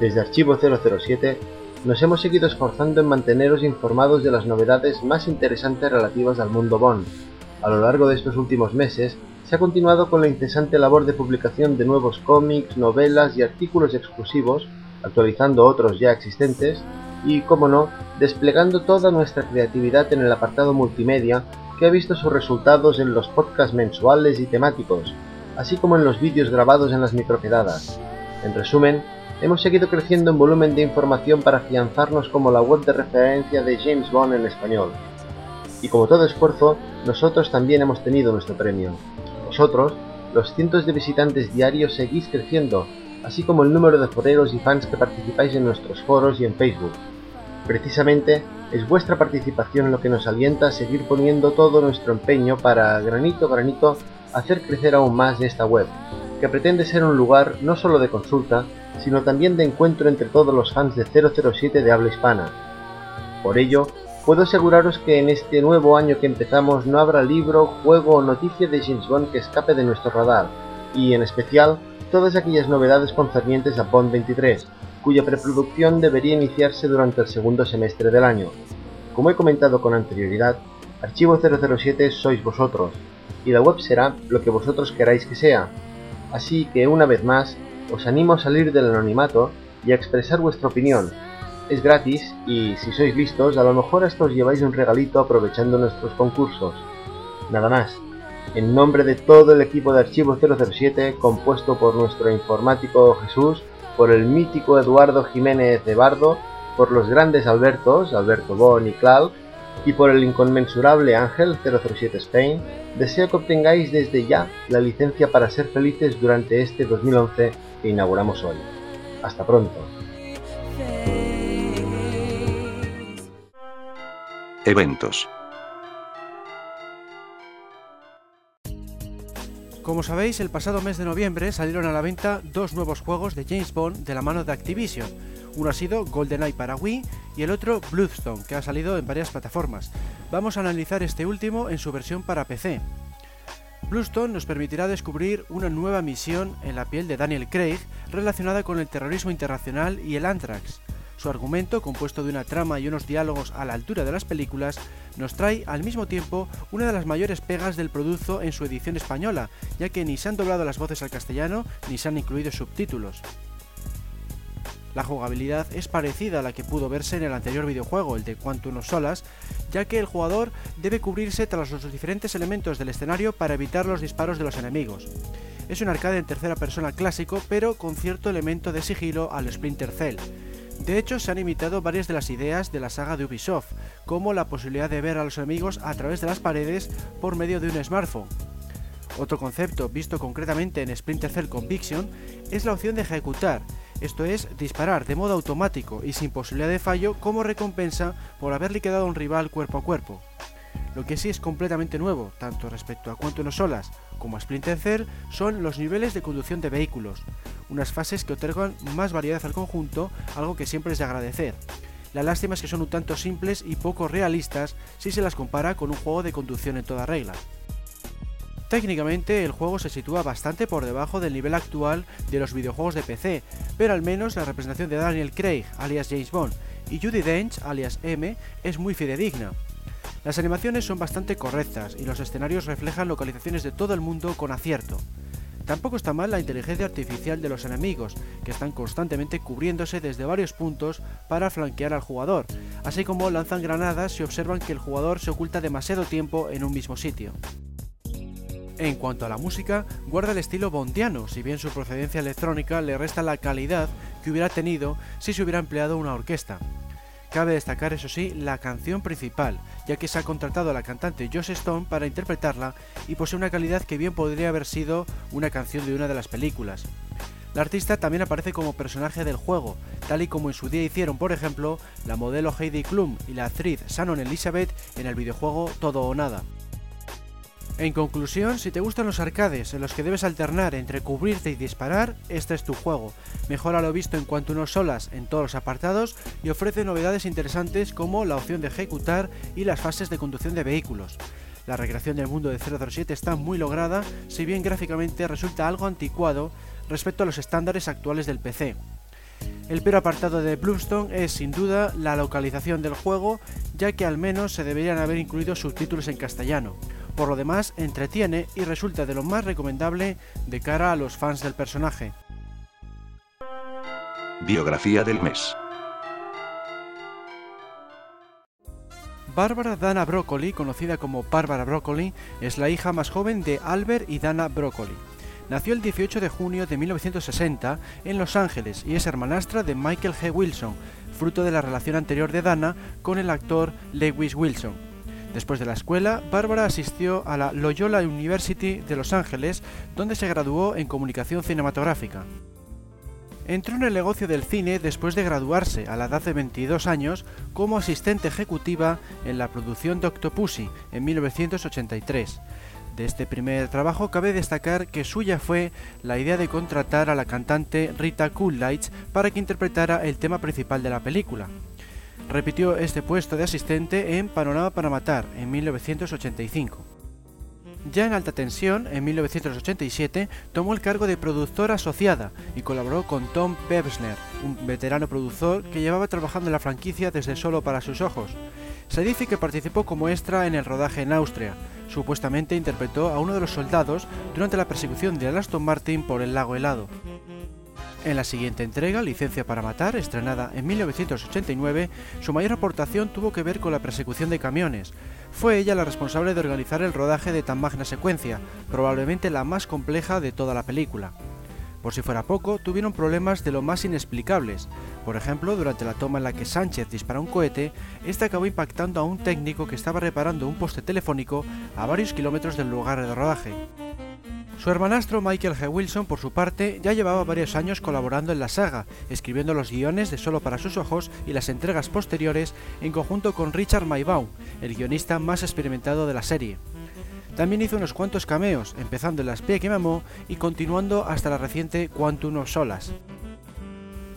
Desde Archivo 007, nos hemos seguido esforzando en manteneros informados de las novedades más interesantes relativas al mundo Bond. A lo largo de estos últimos meses, se ha continuado con la incesante labor de publicación de nuevos cómics, novelas y artículos exclusivos, actualizando otros ya existentes y, como no, desplegando toda nuestra creatividad en el apartado multimedia que ha visto sus resultados en los podcasts mensuales y temáticos, así como en los vídeos grabados en las microquedadas. En resumen, hemos seguido creciendo en volumen de información para afianzarnos como la web de referencia de James Bond en español. Y como todo esfuerzo, nosotros también hemos tenido nuestro premio. Vosotros, los cientos de visitantes diarios seguís creciendo, así como el número de foreros y fans que participáis en nuestros foros y en Facebook. Precisamente es vuestra participación lo que nos alienta a seguir poniendo todo nuestro empeño para, granito a granito, hacer crecer aún más esta web, que pretende ser un lugar no solo de consulta, sino también de encuentro entre todos los fans de 007 de habla hispana. Por ello, Puedo aseguraros que en este nuevo año que empezamos no habrá libro, juego o noticia de James Bond que escape de nuestro radar, y en especial todas aquellas novedades concernientes a Bond 23, cuya preproducción debería iniciarse durante el segundo semestre del año. Como he comentado con anterioridad, Archivo 007 sois vosotros, y la web será lo que vosotros queráis que sea. Así que una vez más, os animo a salir del anonimato y a expresar vuestra opinión, es gratis y si sois listos, a lo mejor hasta os lleváis un regalito aprovechando nuestros concursos. Nada más. En nombre de todo el equipo de Archivo 007, compuesto por nuestro informático Jesús, por el mítico Eduardo Jiménez de Bardo por los grandes Albertos, Alberto Bon y Cloud, y por el inconmensurable Ángel 007 Spain, deseo que obtengáis desde ya la licencia para ser felices durante este 2011 que inauguramos hoy. Hasta pronto. Eventos. Como sabéis, el pasado mes de noviembre salieron a la venta dos nuevos juegos de James Bond de la mano de Activision. Uno ha sido GoldenEye para Wii y el otro Bloodstone, que ha salido en varias plataformas. Vamos a analizar este último en su versión para PC. Bluestone nos permitirá descubrir una nueva misión en la piel de Daniel Craig relacionada con el terrorismo internacional y el Anthrax. Su argumento, compuesto de una trama y unos diálogos a la altura de las películas, nos trae al mismo tiempo una de las mayores pegas del producto en su edición española, ya que ni se han doblado las voces al castellano ni se han incluido subtítulos. La jugabilidad es parecida a la que pudo verse en el anterior videojuego, el de Quantum of Solas, ya que el jugador debe cubrirse tras los diferentes elementos del escenario para evitar los disparos de los enemigos. Es un arcade en tercera persona clásico, pero con cierto elemento de sigilo al Splinter Cell. De hecho, se han imitado varias de las ideas de la saga de Ubisoft, como la posibilidad de ver a los enemigos a través de las paredes por medio de un smartphone. Otro concepto visto concretamente en Splinter Cell Conviction es la opción de ejecutar, esto es, disparar de modo automático y sin posibilidad de fallo como recompensa por haber liquidado a un rival cuerpo a cuerpo. Lo que sí es completamente nuevo, tanto respecto a Quantum Solas como Splinter Cell, son los niveles de conducción de vehículos, unas fases que otorgan más variedad al conjunto, algo que siempre es de agradecer. La lástima es que son un tanto simples y poco realistas si se las compara con un juego de conducción en toda regla. Técnicamente el juego se sitúa bastante por debajo del nivel actual de los videojuegos de PC, pero al menos la representación de Daniel Craig, alias James Bond, y Judy Dench, alias M, es muy fidedigna. Las animaciones son bastante correctas y los escenarios reflejan localizaciones de todo el mundo con acierto. Tampoco está mal la inteligencia artificial de los enemigos, que están constantemente cubriéndose desde varios puntos para flanquear al jugador, así como lanzan granadas si observan que el jugador se oculta demasiado tiempo en un mismo sitio. En cuanto a la música, guarda el estilo bondiano, si bien su procedencia electrónica le resta la calidad que hubiera tenido si se hubiera empleado una orquesta. Cabe destacar, eso sí, la canción principal, ya que se ha contratado a la cantante Joss Stone para interpretarla y posee una calidad que bien podría haber sido una canción de una de las películas. La artista también aparece como personaje del juego, tal y como en su día hicieron, por ejemplo, la modelo Heidi Klum y la actriz Shannon Elizabeth en el videojuego Todo o Nada. En conclusión, si te gustan los arcades en los que debes alternar entre cubrirte y disparar, este es tu juego. Mejora lo visto en cuanto uno solas en todos los apartados y ofrece novedades interesantes como la opción de ejecutar y las fases de conducción de vehículos. La recreación del mundo de 007 está muy lograda, si bien gráficamente resulta algo anticuado respecto a los estándares actuales del PC. El pero apartado de Bloomstone es sin duda la localización del juego, ya que al menos se deberían haber incluido subtítulos en castellano. Por lo demás, entretiene y resulta de lo más recomendable de cara a los fans del personaje. Biografía del mes. Bárbara Dana Broccoli, conocida como Bárbara Broccoli, es la hija más joven de Albert y Dana Broccoli. Nació el 18 de junio de 1960 en Los Ángeles y es hermanastra de Michael G. Wilson, fruto de la relación anterior de Dana con el actor Lewis Wilson. Después de la escuela, Bárbara asistió a la Loyola University de Los Ángeles, donde se graduó en comunicación cinematográfica. Entró en el negocio del cine después de graduarse a la edad de 22 años como asistente ejecutiva en la producción de Octopussy en 1983. De este primer trabajo cabe destacar que suya fue la idea de contratar a la cantante Rita Coolidge para que interpretara el tema principal de la película. Repitió este puesto de asistente en Panorama para Matar en 1985. Ya en alta tensión, en 1987, tomó el cargo de productora asociada y colaboró con Tom Pevsner, un veterano productor que llevaba trabajando en la franquicia desde Solo para sus ojos. Se dice que participó como extra en el rodaje en Austria. Supuestamente interpretó a uno de los soldados durante la persecución de Aston Martin por el lago helado. En la siguiente entrega, Licencia para Matar, estrenada en 1989, su mayor aportación tuvo que ver con la persecución de camiones. Fue ella la responsable de organizar el rodaje de tan magna secuencia, probablemente la más compleja de toda la película. Por si fuera poco, tuvieron problemas de lo más inexplicables. Por ejemplo, durante la toma en la que Sánchez dispara un cohete, este acabó impactando a un técnico que estaba reparando un poste telefónico a varios kilómetros del lugar de rodaje. Su hermanastro Michael G. Wilson, por su parte, ya llevaba varios años colaborando en la saga, escribiendo los guiones de Solo para sus ojos y las entregas posteriores en conjunto con Richard Maybaum, el guionista más experimentado de la serie. También hizo unos cuantos cameos, empezando en La espía que mamó y continuando hasta la reciente Quantum of Solas.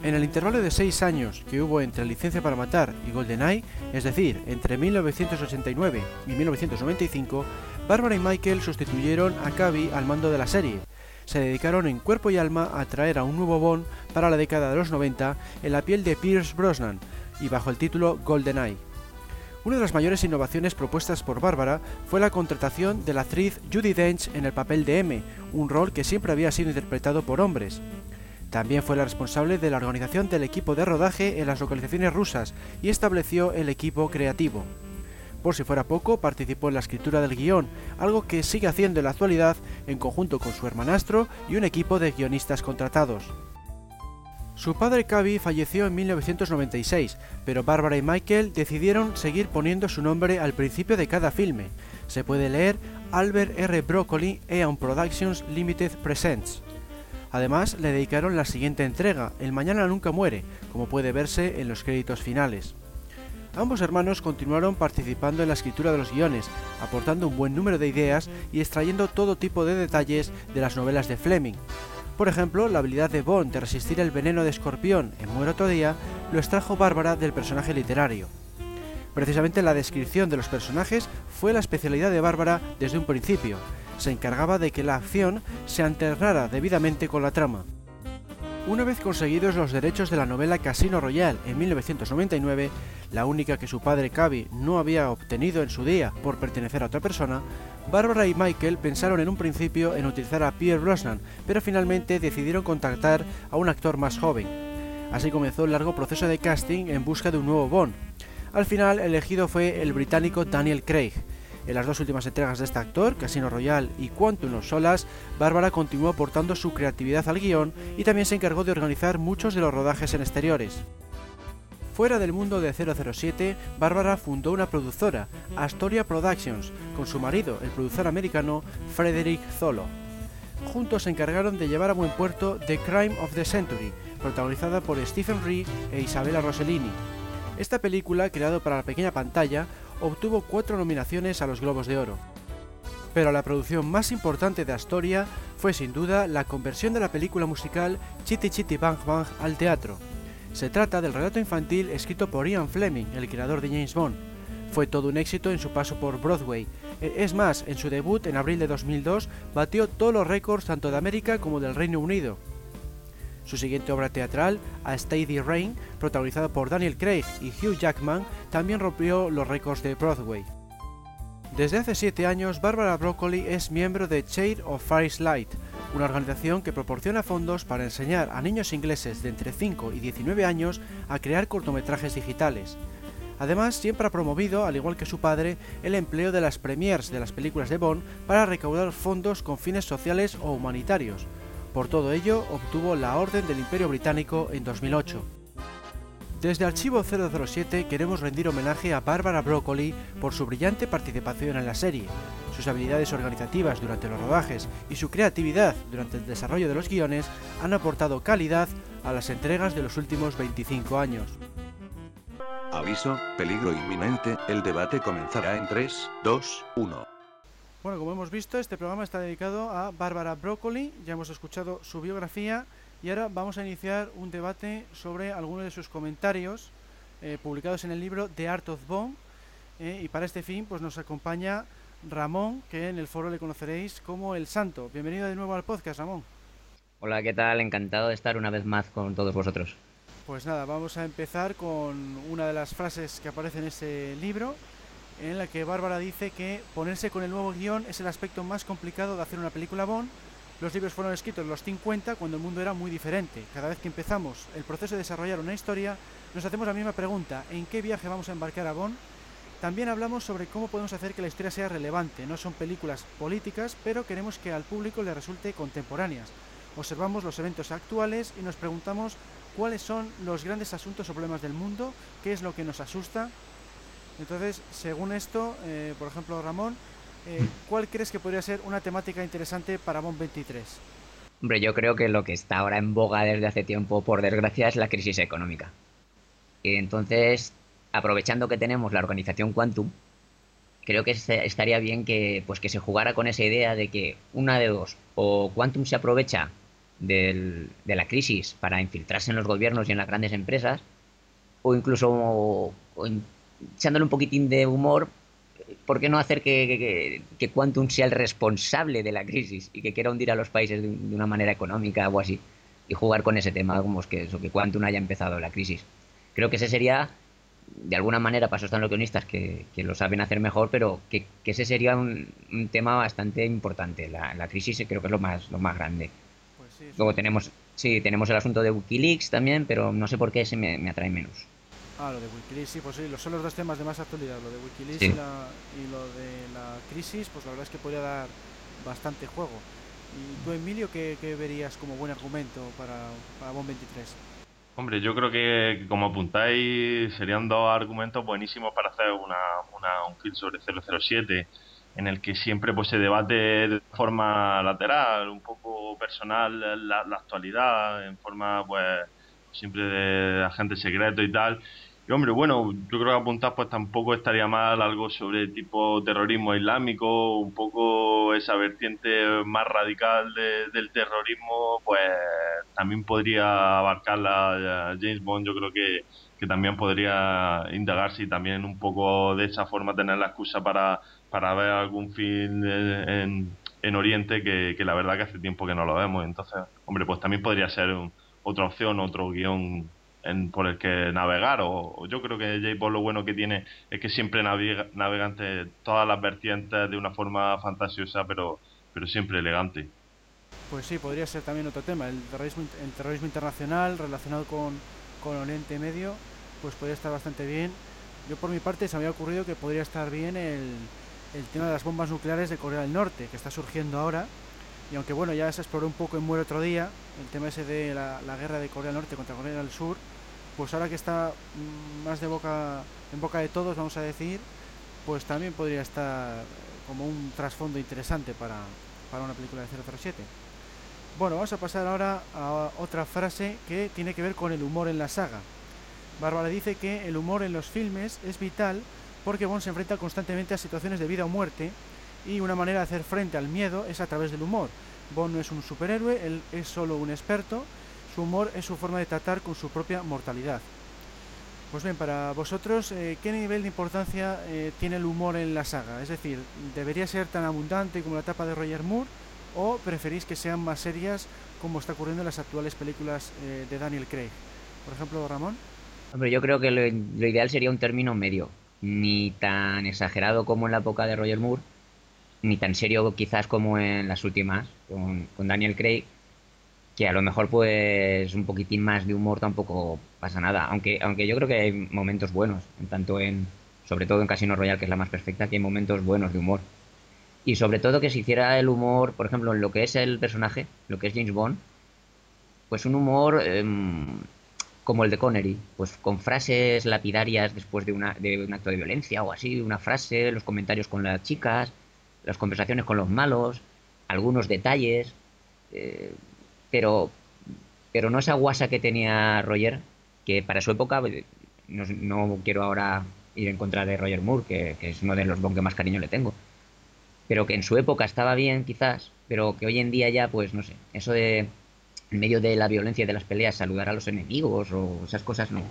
En el intervalo de 6 años que hubo entre Licencia para Matar y GoldenEye, es decir, entre 1989 y 1995, Barbara y Michael sustituyeron a Cavi al mando de la serie. Se dedicaron en cuerpo y alma a traer a un nuevo Bond para la década de los 90 en la piel de Pierce Brosnan y bajo el título GoldenEye. Una de las mayores innovaciones propuestas por Bárbara fue la contratación de la actriz Judy Dench en el papel de M, un rol que siempre había sido interpretado por hombres. También fue la responsable de la organización del equipo de rodaje en las localizaciones rusas y estableció el equipo creativo. Por si fuera poco, participó en la escritura del guion, algo que sigue haciendo en la actualidad en conjunto con su hermanastro y un equipo de guionistas contratados. Su padre Cavi falleció en 1996, pero Barbara y Michael decidieron seguir poniendo su nombre al principio de cada filme. Se puede leer Albert R. Broccoli Eon Productions Limited Presents. Además, le dedicaron la siguiente entrega, El Mañana Nunca Muere, como puede verse en los créditos finales. Ambos hermanos continuaron participando en la escritura de los guiones, aportando un buen número de ideas y extrayendo todo tipo de detalles de las novelas de Fleming, por ejemplo, la habilidad de Bond de resistir el veneno de escorpión en Muere otro día lo extrajo Bárbara del personaje literario. Precisamente la descripción de los personajes fue la especialidad de Bárbara desde un principio. Se encargaba de que la acción se alternara debidamente con la trama. Una vez conseguidos los derechos de la novela Casino Royale en 1999, la única que su padre Cavi no había obtenido en su día por pertenecer a otra persona, Barbara y Michael pensaron en un principio en utilizar a Pierre Brosnan, pero finalmente decidieron contactar a un actor más joven. Así comenzó el largo proceso de casting en busca de un nuevo Bond. Al final, elegido fue el británico Daniel Craig. En las dos últimas entregas de este actor, Casino Royale y Quantum of Solas, Bárbara continuó aportando su creatividad al guion y también se encargó de organizar muchos de los rodajes en exteriores. Fuera del mundo de 007, Bárbara fundó una productora, Astoria Productions, con su marido, el productor americano Frederick Zolo. Juntos se encargaron de llevar a buen puerto The Crime of the Century, protagonizada por Stephen Reed e Isabella Rossellini. Esta película, creada para la pequeña pantalla, obtuvo cuatro nominaciones a los Globos de Oro. Pero la producción más importante de Astoria fue sin duda la conversión de la película musical Chitty Chitty Bang Bang al teatro. Se trata del relato infantil escrito por Ian Fleming, el creador de James Bond. Fue todo un éxito en su paso por Broadway. E, es más, en su debut en abril de 2002 batió todos los récords tanto de América como del Reino Unido. Su siguiente obra teatral, A Steady Rain, protagonizada por Daniel Craig y Hugh Jackman, también rompió los récords de Broadway. Desde hace siete años, Barbara Broccoli es miembro de Shade of Light, una organización que proporciona fondos para enseñar a niños ingleses de entre 5 y 19 años a crear cortometrajes digitales. Además, siempre ha promovido, al igual que su padre, el empleo de las premiers de las películas de Bond para recaudar fondos con fines sociales o humanitarios. Por todo ello, obtuvo la Orden del Imperio Británico en 2008. Desde Archivo 007 queremos rendir homenaje a Barbara Broccoli por su brillante participación en la serie, sus habilidades organizativas durante los rodajes y su creatividad durante el desarrollo de los guiones han aportado calidad a las entregas de los últimos 25 años. Aviso, peligro inminente, el debate comenzará en 3, 2, 1. Bueno, como hemos visto, este programa está dedicado a Barbara Broccoli, ya hemos escuchado su biografía y ahora vamos a iniciar un debate sobre algunos de sus comentarios eh, publicados en el libro The Art of. Eh, y para este fin pues nos acompaña Ramón, que en el foro le conoceréis como El Santo. Bienvenido de nuevo al podcast, Ramón. Hola, ¿qué tal? Encantado de estar una vez más con todos vosotros. Pues nada, vamos a empezar con una de las frases que aparece en ese libro, en la que Bárbara dice que ponerse con el nuevo guion es el aspecto más complicado de hacer una película Bond los libros fueron escritos en los 50 cuando el mundo era muy diferente. Cada vez que empezamos el proceso de desarrollar una historia, nos hacemos la misma pregunta, ¿en qué viaje vamos a embarcar a Bond? También hablamos sobre cómo podemos hacer que la historia sea relevante. No son películas políticas, pero queremos que al público le resulte contemporáneas. Observamos los eventos actuales y nos preguntamos cuáles son los grandes asuntos o problemas del mundo, qué es lo que nos asusta. Entonces, según esto, eh, por ejemplo, Ramón, eh, ¿cuál crees que podría ser una temática interesante para BOM 23? Hombre, yo creo que lo que está ahora en boga desde hace tiempo, por desgracia, es la crisis económica. Y entonces, aprovechando que tenemos la organización Quantum, creo que estaría bien que, pues, que se jugara con esa idea de que una de dos, o Quantum se aprovecha de la crisis para infiltrarse en los gobiernos y en las grandes empresas, o incluso echándole un poquitín de humor ¿por qué no hacer que, Quantum sea el responsable de la crisis y que quiera hundir a los países de, una manera económica o así? Y jugar con ese tema, como es que eso, que Quantum haya empezado la crisis. Creo que ese sería, de alguna manera, para eso están los guionistas que, lo saben hacer mejor, pero que, ese sería un, tema bastante importante. La, crisis creo que es lo más, lo más grande. Pues Luego tenemos, sí, tenemos el asunto de Wikileaks también, pero no sé por qué ese me atrae menos. Ah, lo de Wikileaks, sí, pues sí, son los dos temas de más actualidad, lo de Wikileaks y, lo de la crisis, pues la verdad es que podría dar bastante juego. ¿Y tú, Emilio, qué, verías como buen argumento para, para BOM 23? Hombre, yo creo que como apuntáis serían dos argumentos buenísimos para hacer una, una, un film sobre 007 en el que siempre pues se debate de forma lateral, un poco personal la, la actualidad, en forma pues siempre de agente secreto y tal y hombre, bueno, yo creo que apuntar pues tampoco estaría mal algo sobre tipo terrorismo islámico, un poco esa vertiente más radical del terrorismo, pues también podría abarcarla James Bond, yo creo que, que también podría indagarse y también un poco de esa forma tener la excusa para, para ver algún film en, en Oriente que, que la verdad que hace tiempo que no lo vemos. Entonces, hombre, pues también podría ser otra opción, otro guion por el que navegar. O, yo creo que J. lo bueno que tiene es que siempre navega, navega entre todas las vertientes de una forma fantasiosa, pero, pero siempre elegante. Pues sí, podría ser también otro tema. El terrorismo, el terrorismo internacional relacionado con, con Oriente Medio, pues podría estar bastante bien. Yo por mi parte se me había ocurrido que podría estar bien el, el tema de las bombas nucleares de Corea del Norte, que está surgiendo ahora. Y aunque bueno, ya se exploró un poco en Muere otro día, el tema ese de la guerra de Corea del Norte contra Corea del Sur, pues ahora que está mm, más de boca en boca de todos, vamos a decir, pues también podría estar como un trasfondo interesante para, para una película de 007. Bueno, vamos a pasar ahora a otra frase que tiene que ver con el humor en la saga. Bárbara dice que el humor en los filmes es vital porque Bond se enfrenta constantemente a situaciones de vida o muerte y una manera de hacer frente al miedo es a través del humor. Bond no es un superhéroe, él es solo un experto su humor es su forma de tratar con su propia mortalidad. Pues bien, para vosotros, eh, ¿qué nivel de importancia eh, tiene el humor en la saga? Es decir, ¿debería ser tan abundante como la etapa de Roger Moore o preferís que sean más serias como está ocurriendo en las actuales películas eh, de Daniel Craig? Por ejemplo, Ramón. Hombre, yo creo que lo, ideal sería un término medio, ni tan exagerado como en la época de Roger Moore, ni tan serio quizás como en las últimas con, con Daniel Craig, que a lo mejor pues un poquitín más de humor tampoco pasa nada, aunque aunque yo creo que hay momentos buenos, en tanto en sobre todo en Casino Royale que es la más perfecta, que hay momentos buenos de humor. Y sobre todo que se hiciera el humor, por ejemplo, en lo que es el personaje, lo que es James Bond, pues un humor em, como el de Connery, pues con frases lapidarias después de, una, de un acto de violencia o así, una frase, los comentarios con las chicas, las conversaciones con los malos, algunos detalles, eh, pero, pero no esa guasa que tenía Roger, que para su época, eh, no, quiero ahora ir en contra de Roger Moore, que, es uno de los Bond que más cariño le tengo, pero que en su época estaba bien quizás, pero que hoy en día ya, pues no sé, eso de en medio de la violencia y de las peleas saludar a los enemigos o esas cosas no.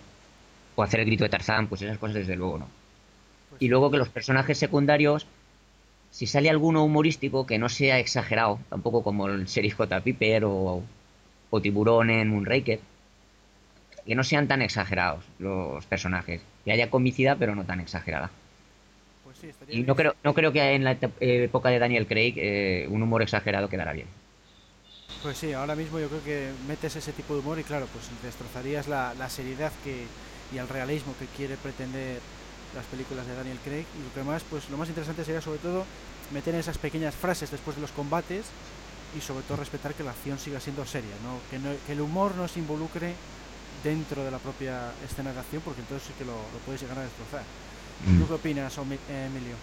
O hacer el grito de Tarzán, pues esas cosas desde luego no. Pues y luego que los personajes secundarios, si sale alguno humorístico que no sea exagerado, tampoco como el Sheriff J. Piper o, o Tiburón en Moonraker, que no sean tan exagerados los personajes, que haya comicidad pero no tan exagerada. Pues y no creo, no creo que en la época de Daniel Craig eh, un humor exagerado quedara bien. Pues sí, ahora mismo yo creo que metes ese tipo de humor y claro, pues destrozarías la, la seriedad que, y el realismo que quiere pretender las películas de Daniel Craig y lo que más pues lo más interesante sería sobre todo meter esas pequeñas frases después de los combates y sobre todo respetar que la acción siga siendo seria, ¿no? Que, no, que el humor no se involucre dentro de la propia escena de acción, porque entonces sí que lo, lo puedes llegar a destrozar. ¿Tú qué opinas, Emilio?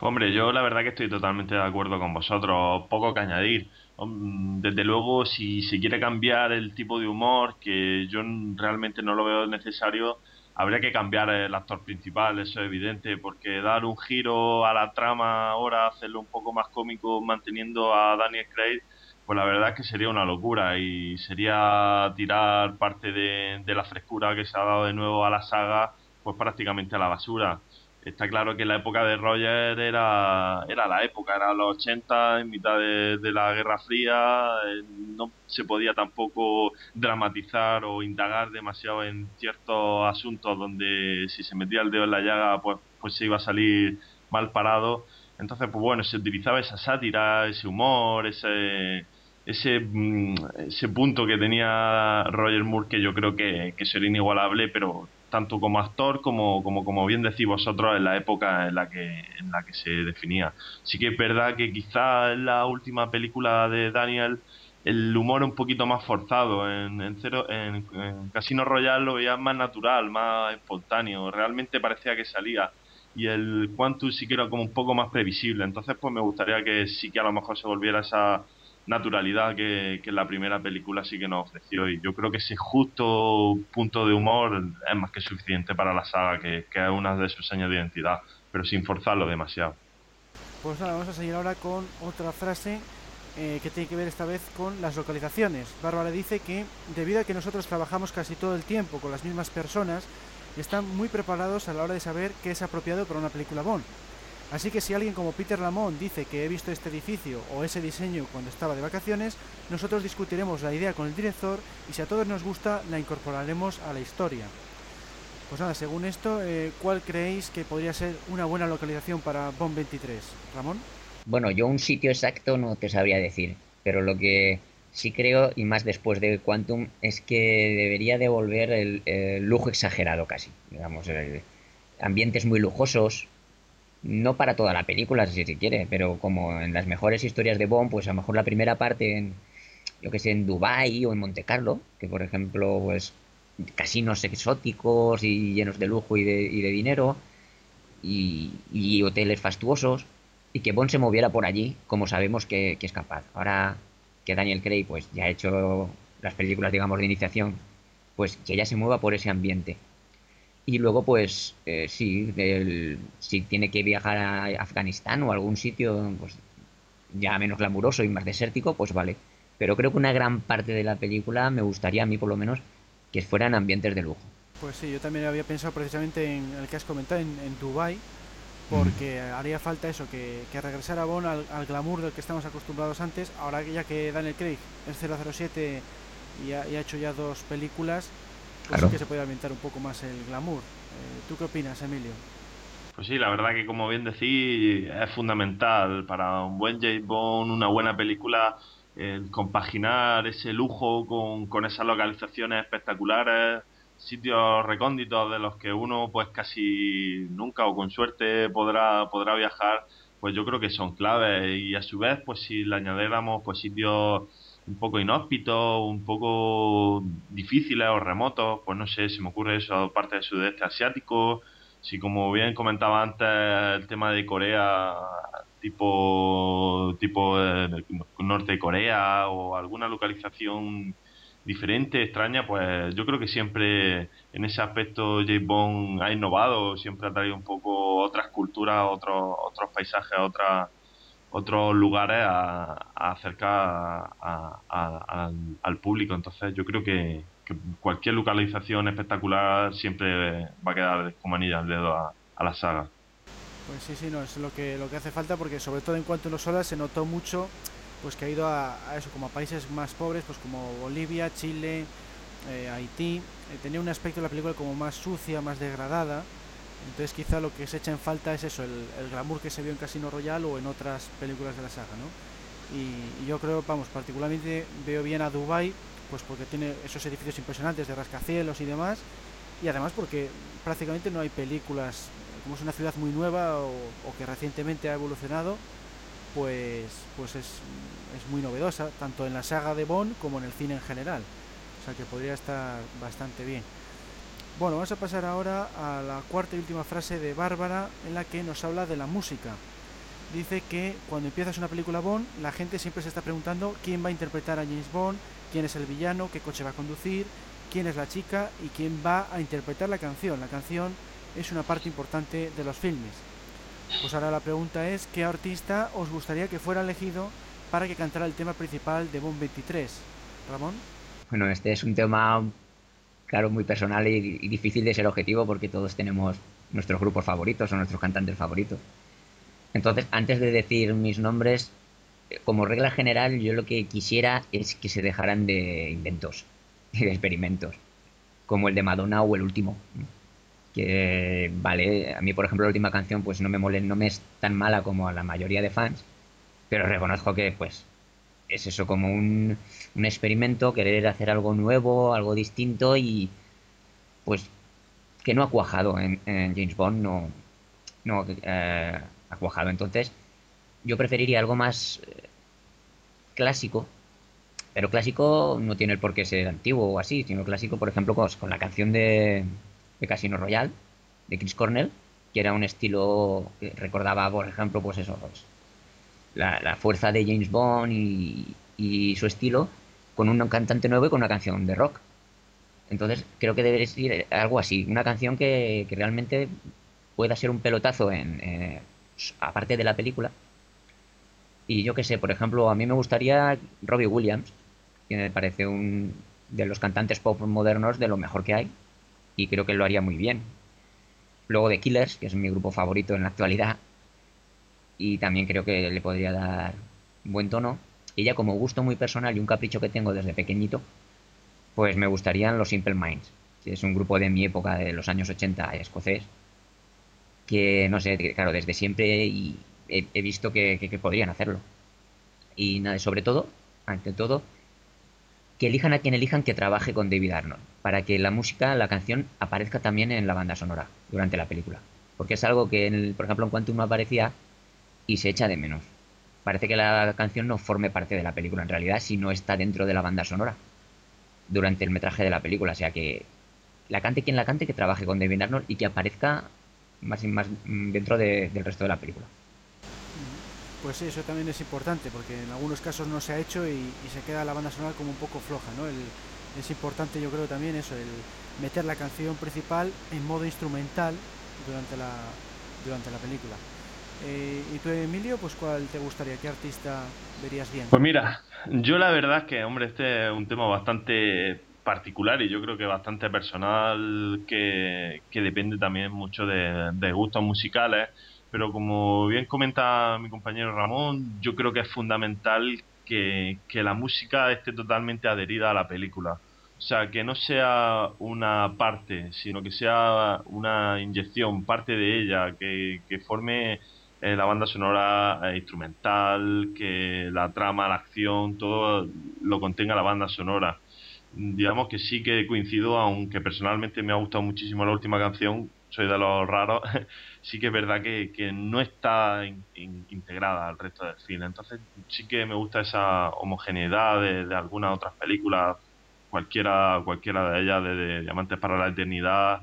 Hombre, yo la verdad que estoy totalmente de acuerdo con vosotros, poco que añadir. Desde luego, si se quiere cambiar el tipo de humor, que yo realmente no lo veo necesario, habría que cambiar el actor principal, eso es evidente, porque dar un giro a la trama ahora, hacerlo un poco más cómico manteniendo a Daniel Craig, pues la verdad es que sería una locura y sería tirar parte de, de la frescura que se ha dado de nuevo a la saga, pues prácticamente a la basura. Está claro que la época de Roger era, era la época, era los 80, en mitad de, la Guerra Fría, eh, no se podía tampoco dramatizar o indagar demasiado en ciertos asuntos donde si se metía el dedo en la llaga pues, pues se iba a salir mal parado. Entonces, pues bueno, se utilizaba esa sátira, ese humor, ese, ese, mm, ese punto que tenía Roger Moore que yo creo que, que sería inigualable, pero tanto como actor como, como, como bien decís vosotros en la época en la que, en la que se definía. Sí que es verdad que quizá en la última película de Daniel el humor un poquito más forzado. En, en, cero, en, Casino Royale lo veía más natural, más espontáneo. Realmente parecía que salía. Y el Quantum sí que era como un poco más previsible. Entonces, pues me gustaría que sí que a lo mejor se volviera esa naturalidad que, la primera película sí que nos ofreció. Y yo creo que ese justo punto de humor es más que suficiente para la saga, que, que es una de sus señas de identidad, pero sin forzarlo demasiado. Pues nada, vamos a seguir ahora con otra frase eh, que tiene que ver esta vez con las localizaciones. Bárbara dice que debido a que nosotros trabajamos casi todo el tiempo con las mismas personas, están muy preparados a la hora de saber qué es apropiado para una película Bond. Así que si alguien como Peter Lamont dice que he visto este edificio o ese diseño cuando estaba de vacaciones, nosotros discutiremos la idea con el director y si a todos nos gusta la incorporaremos a la historia. Pues nada, según esto, eh, ¿cuál creéis que podría ser una buena localización para Bond 23? Ramón. Bueno, yo un sitio exacto no te sabría decir, pero lo que sí creo, y más después de Quantum, es que debería devolver el, lujo exagerado casi. Digamos, ambientes muy lujosos, no para toda la película, si se quiere, pero como en las mejores historias de Bond, pues a lo mejor la primera parte en, yo que sé, en Dubai o en Monte Carlo, que por ejemplo, pues casinos exóticos y llenos de lujo y de, y de dinero, y, hoteles fastuosos, y que Bond se moviera por allí, como sabemos que, es capaz. Ahora que Daniel Craig pues ya ha hecho las películas, digamos, de iniciación, pues que ella se mueva por ese ambiente. Y luego, pues, eh, sí, el- si tiene que viajar a Afganistán o a algún sitio, pues ya menos glamuroso y más desértico, pues vale. Pero creo que una gran parte de la película me gustaría a mí, por lo menos, que fueran ambientes de lujo. Pues sí, yo también había pensado precisamente en el que has comentado, en, en Dubai, porque haría falta eso, que, que regresara Bond al, al glamour del que estamos acostumbrados antes. Ahora que ya que Daniel Craig es 007 y ha, y ha hecho ya dos películas, pues Claro. sí que se puede ambientar un poco más el glamour. Eh, ¿Tú qué opinas, Emilio? Pues sí, la verdad que como bien decís, es fundamental para un buen James Bond, una buena película, el compaginar ese lujo con, con esas localizaciones espectaculares, sitios recónditos de los que uno pues casi nunca o con suerte podrá, podrá viajar, pues yo creo que son claves y a su vez pues si le añadiéramos pues sitios un poco inhóspitos, un poco difíciles o remotos, pues no sé, se me ocurre eso, parte del sudeste asiático, si como bien comentaba antes el tema de Corea, tipo, tipo eh, norte de Corea o alguna localización diferente, extraña, pues yo creo que siempre en ese aspecto James Bond ha innovado, siempre ha traído un poco otras culturas, otros, otros paisajes, otras otros lugares a, acercar a- al, público. Entonces yo creo que, cualquier localización espectacular siempre va a quedar como anilla al dedo a, la saga. Pues sí, sí, no, es lo que, lo que hace falta porque sobre todo en cuanto a los solas se notó mucho pues que ha ido a, a eso, como a países más pobres, pues como Bolivia, Chile, eh, Haití. Eh, tenía un aspecto de la película como más sucia, más degradada. Entonces quizá lo que se echa en falta es eso, el, glamour que se vio en Casino Royale o en otras películas de la saga, ¿no? Y, y yo creo, vamos, particularmente veo bien a Dubai, pues porque tiene esos edificios impresionantes de rascacielos y demás, y además porque prácticamente no hay películas, como es una ciudad muy nueva o, o que recientemente ha evolucionado, pues, pues es, es muy novedosa, tanto en la saga de Bond como en el cine en general. O sea que podría estar bastante bien. Bueno, vamos a pasar ahora a la cuarta y última frase de Bárbara en la que nos habla de la música. Dice que cuando empiezas una película Bond, la gente siempre se está preguntando quién va a interpretar a James Bond, quién es el villano, qué coche va a conducir, quién es la chica y quién va a interpretar la canción. La canción es una parte importante de los filmes. Pues ahora la pregunta es, ¿qué artista os gustaría que fuera elegido para que cantara el tema principal de Bond 23? Ramón. Bueno, este es un tema, claro, muy personal y, difícil de ser objetivo porque todos tenemos nuestros grupos favoritos o nuestros cantantes favoritos. Entonces, antes de decir mis nombres, eh, como regla general, yo lo que quisiera es que se dejaran de inventos y de experimentos, como el de Madonna o el último. Que, vale, a mí, por ejemplo, la última canción, pues no me mole, no me es tan mala como a la mayoría de fans, pero reconozco que, pues, es eso como un, un experimento, querer hacer algo nuevo, algo distinto y, pues, que no ha cuajado en, James Bond, no, no eh, ha cuajado. Entonces, yo preferiría algo más eh, clásico, pero clásico no tiene el por qué ser antiguo o así, sino clásico, por ejemplo, con, con la canción de, de, Casino Royale, de Chris Cornell, que era un estilo que recordaba, por ejemplo, pues eso, pues, la, la, fuerza de James Bond y, y, su estilo, con un cantante nuevo y con una canción de rock. Entonces, creo que debería ser algo así, una canción que, realmente pueda ser un pelotazo en, eh, aparte de la película. Y yo que sé, por ejemplo, a mí me gustaría Robbie Williams, que me parece un de los cantantes pop modernos de lo mejor que hay, y creo que lo haría muy bien. Luego de Killers, que es mi grupo favorito en la actualidad, y también creo que le podría dar buen tono. Y ya como gusto muy personal y un capricho que tengo desde pequeñito, pues me gustarían los Simple Minds, que es un grupo de mi época, de los años 80, escocés, que no sé, claro, desde siempre y he, visto que, podrían hacerlo. Y sobre todo, ante todo, que elijan a quien elijan que trabaje con David Arnold, para que la música, la canción, aparezca también en la banda sonora durante la película. Porque es algo que, en el, por ejemplo, en Quantum no aparecía y se echa de menos. Parece que la canción no forme parte de la película en realidad si no está dentro de la banda sonora durante el metraje de la película. O sea que la cante quien la cante, que trabaje con David Arnold y que aparezca más y más dentro de, del resto de la película. Pues eso también es importante, porque en algunos casos no se ha hecho y, y se queda la banda sonora como un poco floja, ¿no? El, es importante yo creo también eso, el meter la canción principal en modo instrumental durante la, durante la película. Eh, ¿Y tú, Emilio, pues cuál te gustaría? ¿Qué artista verías bien? Pues mira, yo la verdad es que, hombre, este es un tema bastante particular y yo creo que bastante personal que, que depende también mucho de, de, gustos musicales pero como bien comenta mi compañero Ramón yo creo que es fundamental que, que la música esté totalmente adherida a la película o sea que no sea una parte sino que sea una inyección parte de ella que, que forme eh, la banda sonora eh, instrumental que la trama la acción todo lo contenga la banda sonora digamos que sí que coincido, aunque personalmente me ha gustado muchísimo la última canción, soy de los raros, sí que es verdad que, que no está in, in, integrada al resto del film. Entonces sí que me gusta esa homogeneidad de, de algunas otras películas, cualquiera, cualquiera de ellas, de, de Diamantes para la Eternidad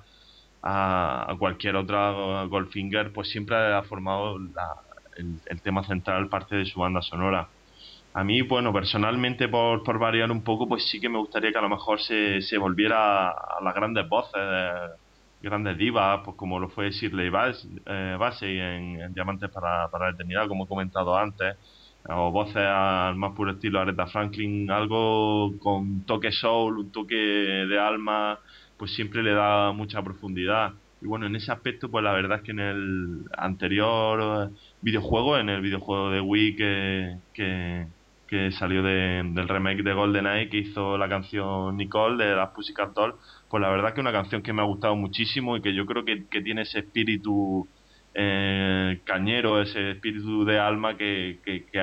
a, cualquier otra Goldfinger, pues siempre ha formado el, tema central parte de su banda sonora. A mí, bueno, personalmente, por, por variar un poco, pues sí que me gustaría que a lo mejor se, se volviera a las grandes voces, de grandes divas, pues como lo fue Shirley Bassey eh, en, en, Diamantes para, para la Eternidad, como he comentado antes, o voces al más puro estilo Aretha Franklin, algo con toque soul, un toque de alma, pues siempre le da mucha profundidad. Y bueno, en ese aspecto, pues la verdad es que en el anterior videojuego, en el videojuego de Wii que, que, que salió de, del remake de GoldenEye que hizo la canción Nicole de las Pussycat Dolls, pues la verdad que es una canción que me ha gustado muchísimo y que yo creo que, que tiene ese espíritu eh, cañero, ese espíritu de alma que, que,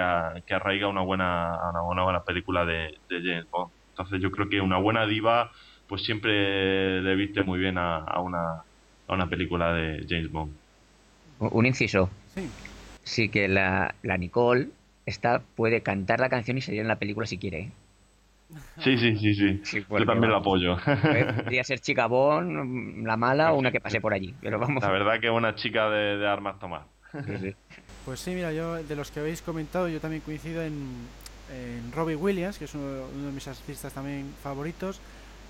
arraiga una buena, una buena película de, de, James Bond. Entonces yo creo que una buena diva pues siempre le viste muy bien a, a una, a una película de James Bond. Un inciso. Sí. Sí que la, la Nicole esta puede cantar la canción y salir en la película si quiere. ¿eh? Sí, sí, sí, sí. Sí, Yo también lo vamos, apoyo. Puede- Podría ser chica Bon, la mala o una que pase por allí. Pero vamos. La verdad que es una chica de, de armas tomar. sí, sí. Pues sí, mira, yo de los que habéis comentado, yo también coincido en, en Robbie Williams, que es uno, uno de mis artistas también favoritos,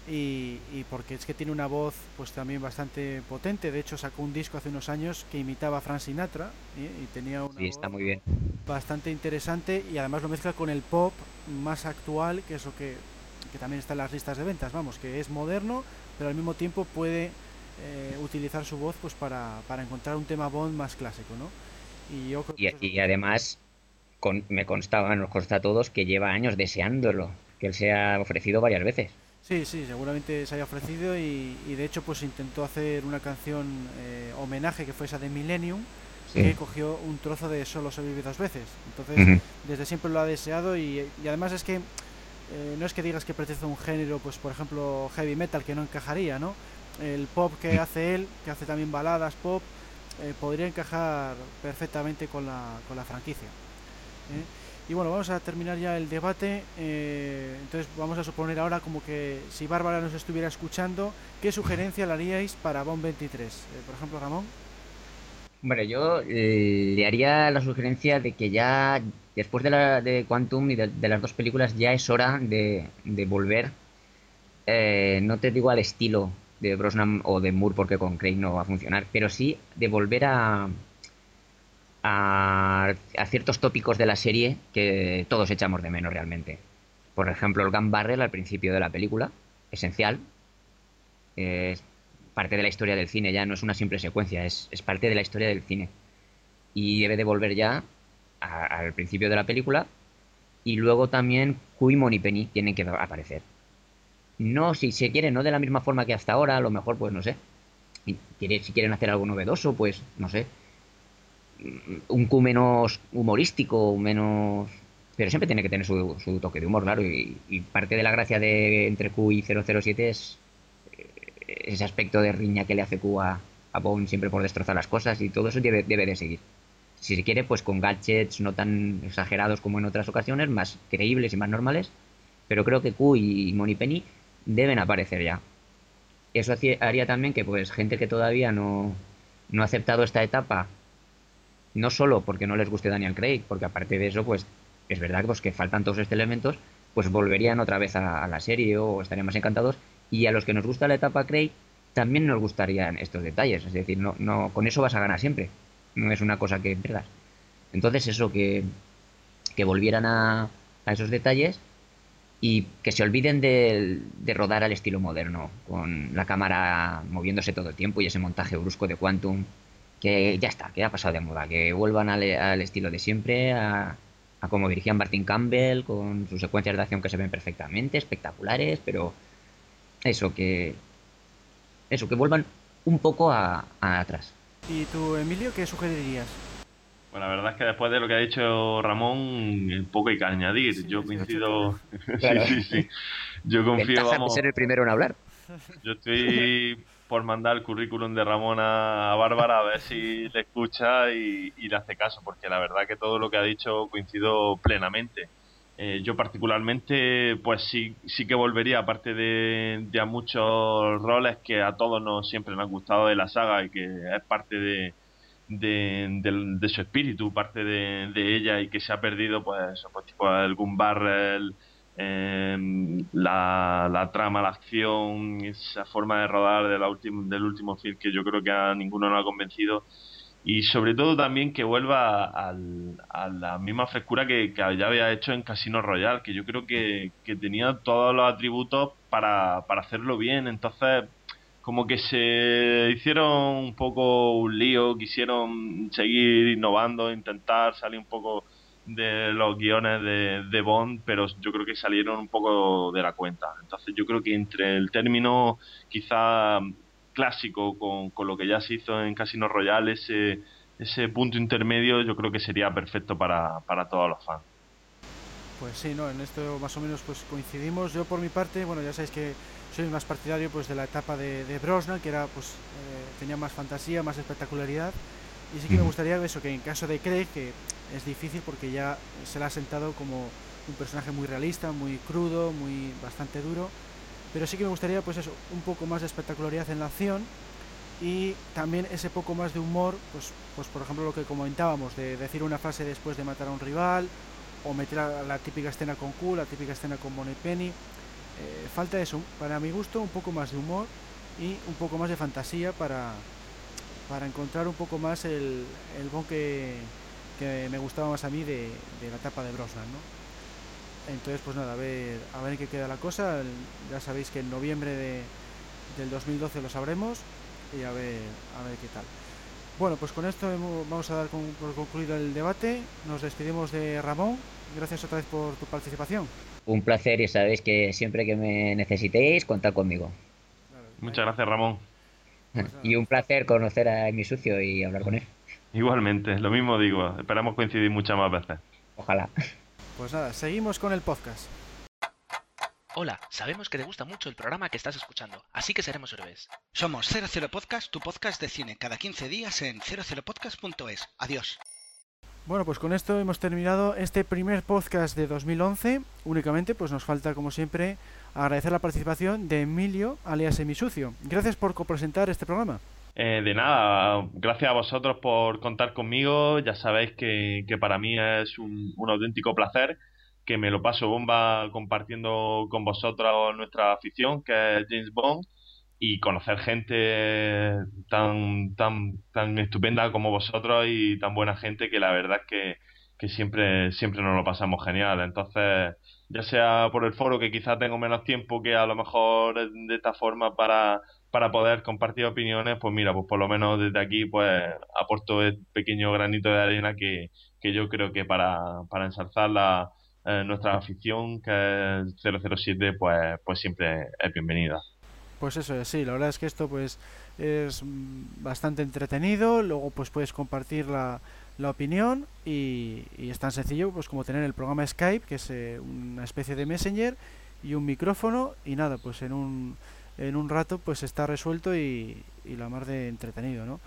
y, y porque es que tiene una voz pues también bastante potente. De hecho, sacó un disco hace unos años que imitaba a Frank Sinatra ¿eh? y tenía una Sí, está voz muy bien. bastante interesante y además lo mezcla con el pop más actual, que es lo que, que también está en las listas de ventas, vamos, que es moderno, pero al mismo tiempo puede eh, utilizar su voz pues para, para encontrar un tema Bond más clásico, ¿no? Y yo creo que Y, y además, con- me constaba, nos consta a todos que lleva años deseándolo, que él se ha ofrecido varias veces. Sí, sí, seguramente se haya ofrecido y, y de hecho pues intentó hacer una canción eh, homenaje que fue esa de Millennium, Sí. que cogió un trozo de Solo se vive dos veces. Entonces, desde siempre lo ha deseado y, y además es que eh, no es que digas que pertenece a un género, pues por ejemplo heavy metal que no encajaría, ¿no? El pop que hace él, que hace también baladas pop, eh, podría encajar perfectamente con la, con la franquicia. ¿eh? Y bueno, vamos a terminar ya el debate. eh, entonces vamos a suponer ahora como que si Bárbara nos estuviera escuchando, ¿qué sugerencia le haríais para Bomb 23? Eh, por ejemplo, Ramón. Bueno, yo eh, le haría la sugerencia de que ya, después de, la, de Quantum y de, de las dos películas, ya es hora de, de volver, eh, no te digo al estilo de Brosnan o de Moore, porque con Craig no va a funcionar, pero sí de volver a, a, a ciertos tópicos de la serie que todos echamos de menos realmente. Por ejemplo, el gun barrel al principio de la película, esencial. Es parte de la historia del cine, ya no es una simple secuencia, es, es parte de la historia del cine. Y debe de volver ya a- al principio de la película. Y luego también Q y Moneypenny tienen que aparecer. No, si se quiere, no de la misma forma que hasta ahora, a lo mejor, pues no sé. Si quieren hacer algo novedoso, pues no sé. Un Q menos humorístico, menos. Pero siempre tiene que tener su, toque de humor, claro. Y, parte de la gracia de entre Q y 007 es eh, ese aspecto de riña que le hace Q a, a Bond siempre por destrozar las cosas y todo eso debe, debe de seguir. Si se quiere, pues con gadgets no tan exagerados como en otras ocasiones, más creíbles y más normales. Pero creo que Q y Moneypenny deben aparecer ya. Eso haría también que pues gente que todavía no, no ha aceptado esta etapa, no solo porque no les guste Daniel Craig, porque aparte de eso, pues es verdad pues, que faltan todos estos elementos, pues volverían otra vez a, la serie o estarían más encantados. Y a los que nos gusta la etapa Craig, también nos gustarían estos detalles. Es decir, no, no, con eso vas a ganar siempre. No es una cosa que pierdas. Entonces eso, que, que volvieran a, a esos detalles y que se olviden de, de rodar al estilo moderno, con la cámara moviéndose todo el tiempo y ese montaje brusco de Quantum, que ya está, que ha pasado de moda, que vuelvan al, al estilo de siempre, a, a como dirigían Martin Campbell, con sus secuencias de acción que se ven perfectamente, espectaculares, pero eso, que eso, que vuelvan un poco a, a atrás. ¿Y tú, Emilio, qué sugerirías? Bueno, la verdad es que después de lo que ha dicho Ramón, eh, poco hay que añadir. Sí, Yo coincido. Claro. sí, sí, sí. Yo confío, Ventaja de vamos. ser el primero en hablar. Yo estoy por mandar el currículum de Ramón a, Bárbara a ver si le escucha y, le hace caso, porque la verdad que todo lo que ha dicho coincido plenamente. Eh, yo particularmente, pues sí, sí que volvería, aparte de, de a muchos roles que a todos nos siempre nos han gustado de la saga y que es parte de, su espíritu, parte de, ella y que se ha perdido, pues, pues tipo barrel, eh, la, trama, la acción, esa forma de rodar de la del último film que yo creo que a ninguno nos ha convencido. Y sobre todo también que vuelva al- a la misma frescura que, ya había hecho en Casino Royale, que yo creo que, que tenía todos los atributos para, para hacerlo bien, entonces como que se hicieron un poco un lío, quisieron seguir innovando, intentar salir un poco de los guiones de, de Bond, pero yo creo que salieron un poco de la cuenta. Entonces yo creo que entre el término quizá clásico con, con lo que ya se hizo en Casino Royale, ese, ese punto intermedio yo creo que sería perfecto para, para todos los fans. Pues sí, no, en esto más o menos pues coincidimos. Yo por mi parte, bueno, ya sabéis que soy más partidario pues de la etapa de, de Brosnan, que era pues eh, tenía más fantasía, más espectacularidad. Y sí que me gustaría eso, que en caso de Craig, que es difícil porque ya se le ha sentado como un personaje muy realista, muy crudo, muy bastante duro. Pero sí que me gustaría, pues eso, un poco más de espectacularidad en la acción y también ese poco más de humor, pues, pues por ejemplo lo que comentábamos, de decir una frase después de matar a un rival, o meter a la típica escena con Q, la típica escena con Bonnie Penny. Eh, falta eso, para mi gusto, un poco más de humor y un poco más de fantasía para, para encontrar un poco más el, el Bond que, que me gustaba más a mí de, de la etapa de Brosnan, ¿no? Entonces, pues nada, a ver, a ver en qué queda la cosa. Ya sabéis que en noviembre de, del 2012 lo sabremos y a ver, a ver qué tal. Bueno, pues con esto vamos a dar por concluido el debate. Nos despedimos de Ramón. Gracias otra vez por tu participación. Un placer y sabéis que siempre que me necesitéis, contad conmigo. Muchas gracias, Ramón. Y un placer conocer a mi sucio y hablar con él. Igualmente, lo mismo digo. Esperamos coincidir muchas más veces. Ojalá. Pues nada, seguimos con el podcast. Hola, sabemos que te gusta mucho el programa que estás escuchando, así que seremos héroes. Somos 00 Podcast, tu podcast de cine, cada 15 días en 00podcast.es. Adiós. Bueno, pues con esto hemos terminado este primer podcast de 2011. Únicamente, pues nos falta, como siempre, agradecer la participación de Emilio, alias Emisucio. Gracias por copresentar este programa. Eh, de nada, gracias a vosotros por contar conmigo. Ya sabéis que, que para mí es un, un auténtico placer que me lo paso bomba compartiendo con vosotros nuestra afición, que es James Bond, y conocer gente tan, tan, tan estupenda como vosotros y tan buena gente que la verdad es que, que siempre, siempre nos lo pasamos genial. Entonces, ya sea por el foro que quizás tengo menos tiempo que a lo mejor de esta forma para, para poder compartir opiniones, pues mira, pues por lo menos desde aquí pues aporto el pequeño granito de arena que, que yo creo que para, para ensalzar la, eh, nuestra afición, que es 007, pues, pues siempre es bienvenida. Pues eso es, sí, la verdad es que esto pues es bastante entretenido, luego pues puedes compartir la, la opinión y, es tan sencillo pues como tener el programa Skype, que es eh, una especie de messenger y un micrófono y nada, pues en un, en un rato pues está resuelto y, la más de entretenido, ¿no?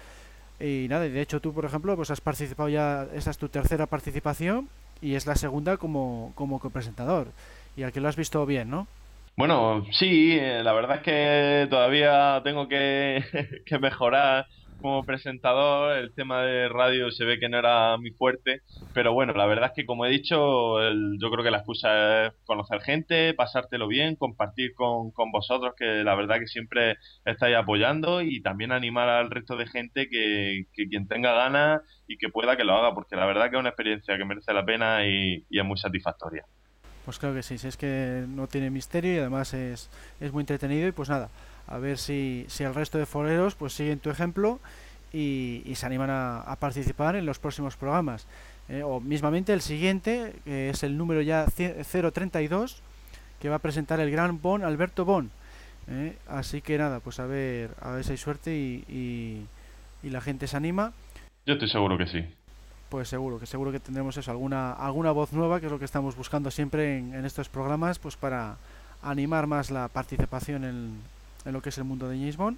Y nada, de hecho tú, por ejemplo, pues has participado ya, esa es tu tercera participación y es la segunda como, como copresentador. Y al que lo has visto bien, ¿no? Bueno, sí, eh, la verdad es que todavía tengo que mejorar como presentador, el tema de radio se ve que no era muy fuerte, pero bueno, la verdad es que como he dicho, yo creo que la excusa es conocer gente, pasártelo bien, compartir con, con vosotros, que la verdad que siempre estáis apoyando y también animar al resto de gente que, quien tenga ganas y que pueda que lo haga, porque la verdad que es una experiencia que merece la pena y, y es muy satisfactoria. Pues creo que sí, si es que no tiene misterio y además es, es muy entretenido y pues nada, a ver si, si el resto de foreros pues siguen tu ejemplo y, se animan a, participar en los próximos programas. Eh, o mismamente el siguiente, que es el número ya 032, que va a presentar el gran Bon Alberto Bon. Eh, así que nada, pues a ver, a ver si hay suerte y, y, la gente se anima. Yo estoy seguro que sí. Pues seguro, que seguro que tendremos eso, alguna, alguna voz nueva, que es lo que estamos buscando siempre en, en estos programas, pues para animar más la participación en, en lo que es el mundo de James Bond.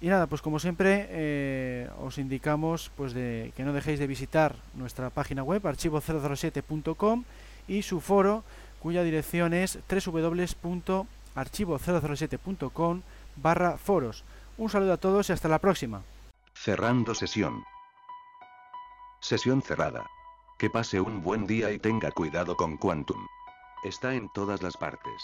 Y nada, pues como siempre eh, os indicamos pues de que no dejéis de visitar nuestra página web archivo007.com y su foro cuya dirección es www.archivo007.com barra foros. Un saludo a todos y hasta la próxima. Cerrando sesión. Sesión cerrada. Que pase un buen día y tenga cuidado con Quantum. Está en todas las partes.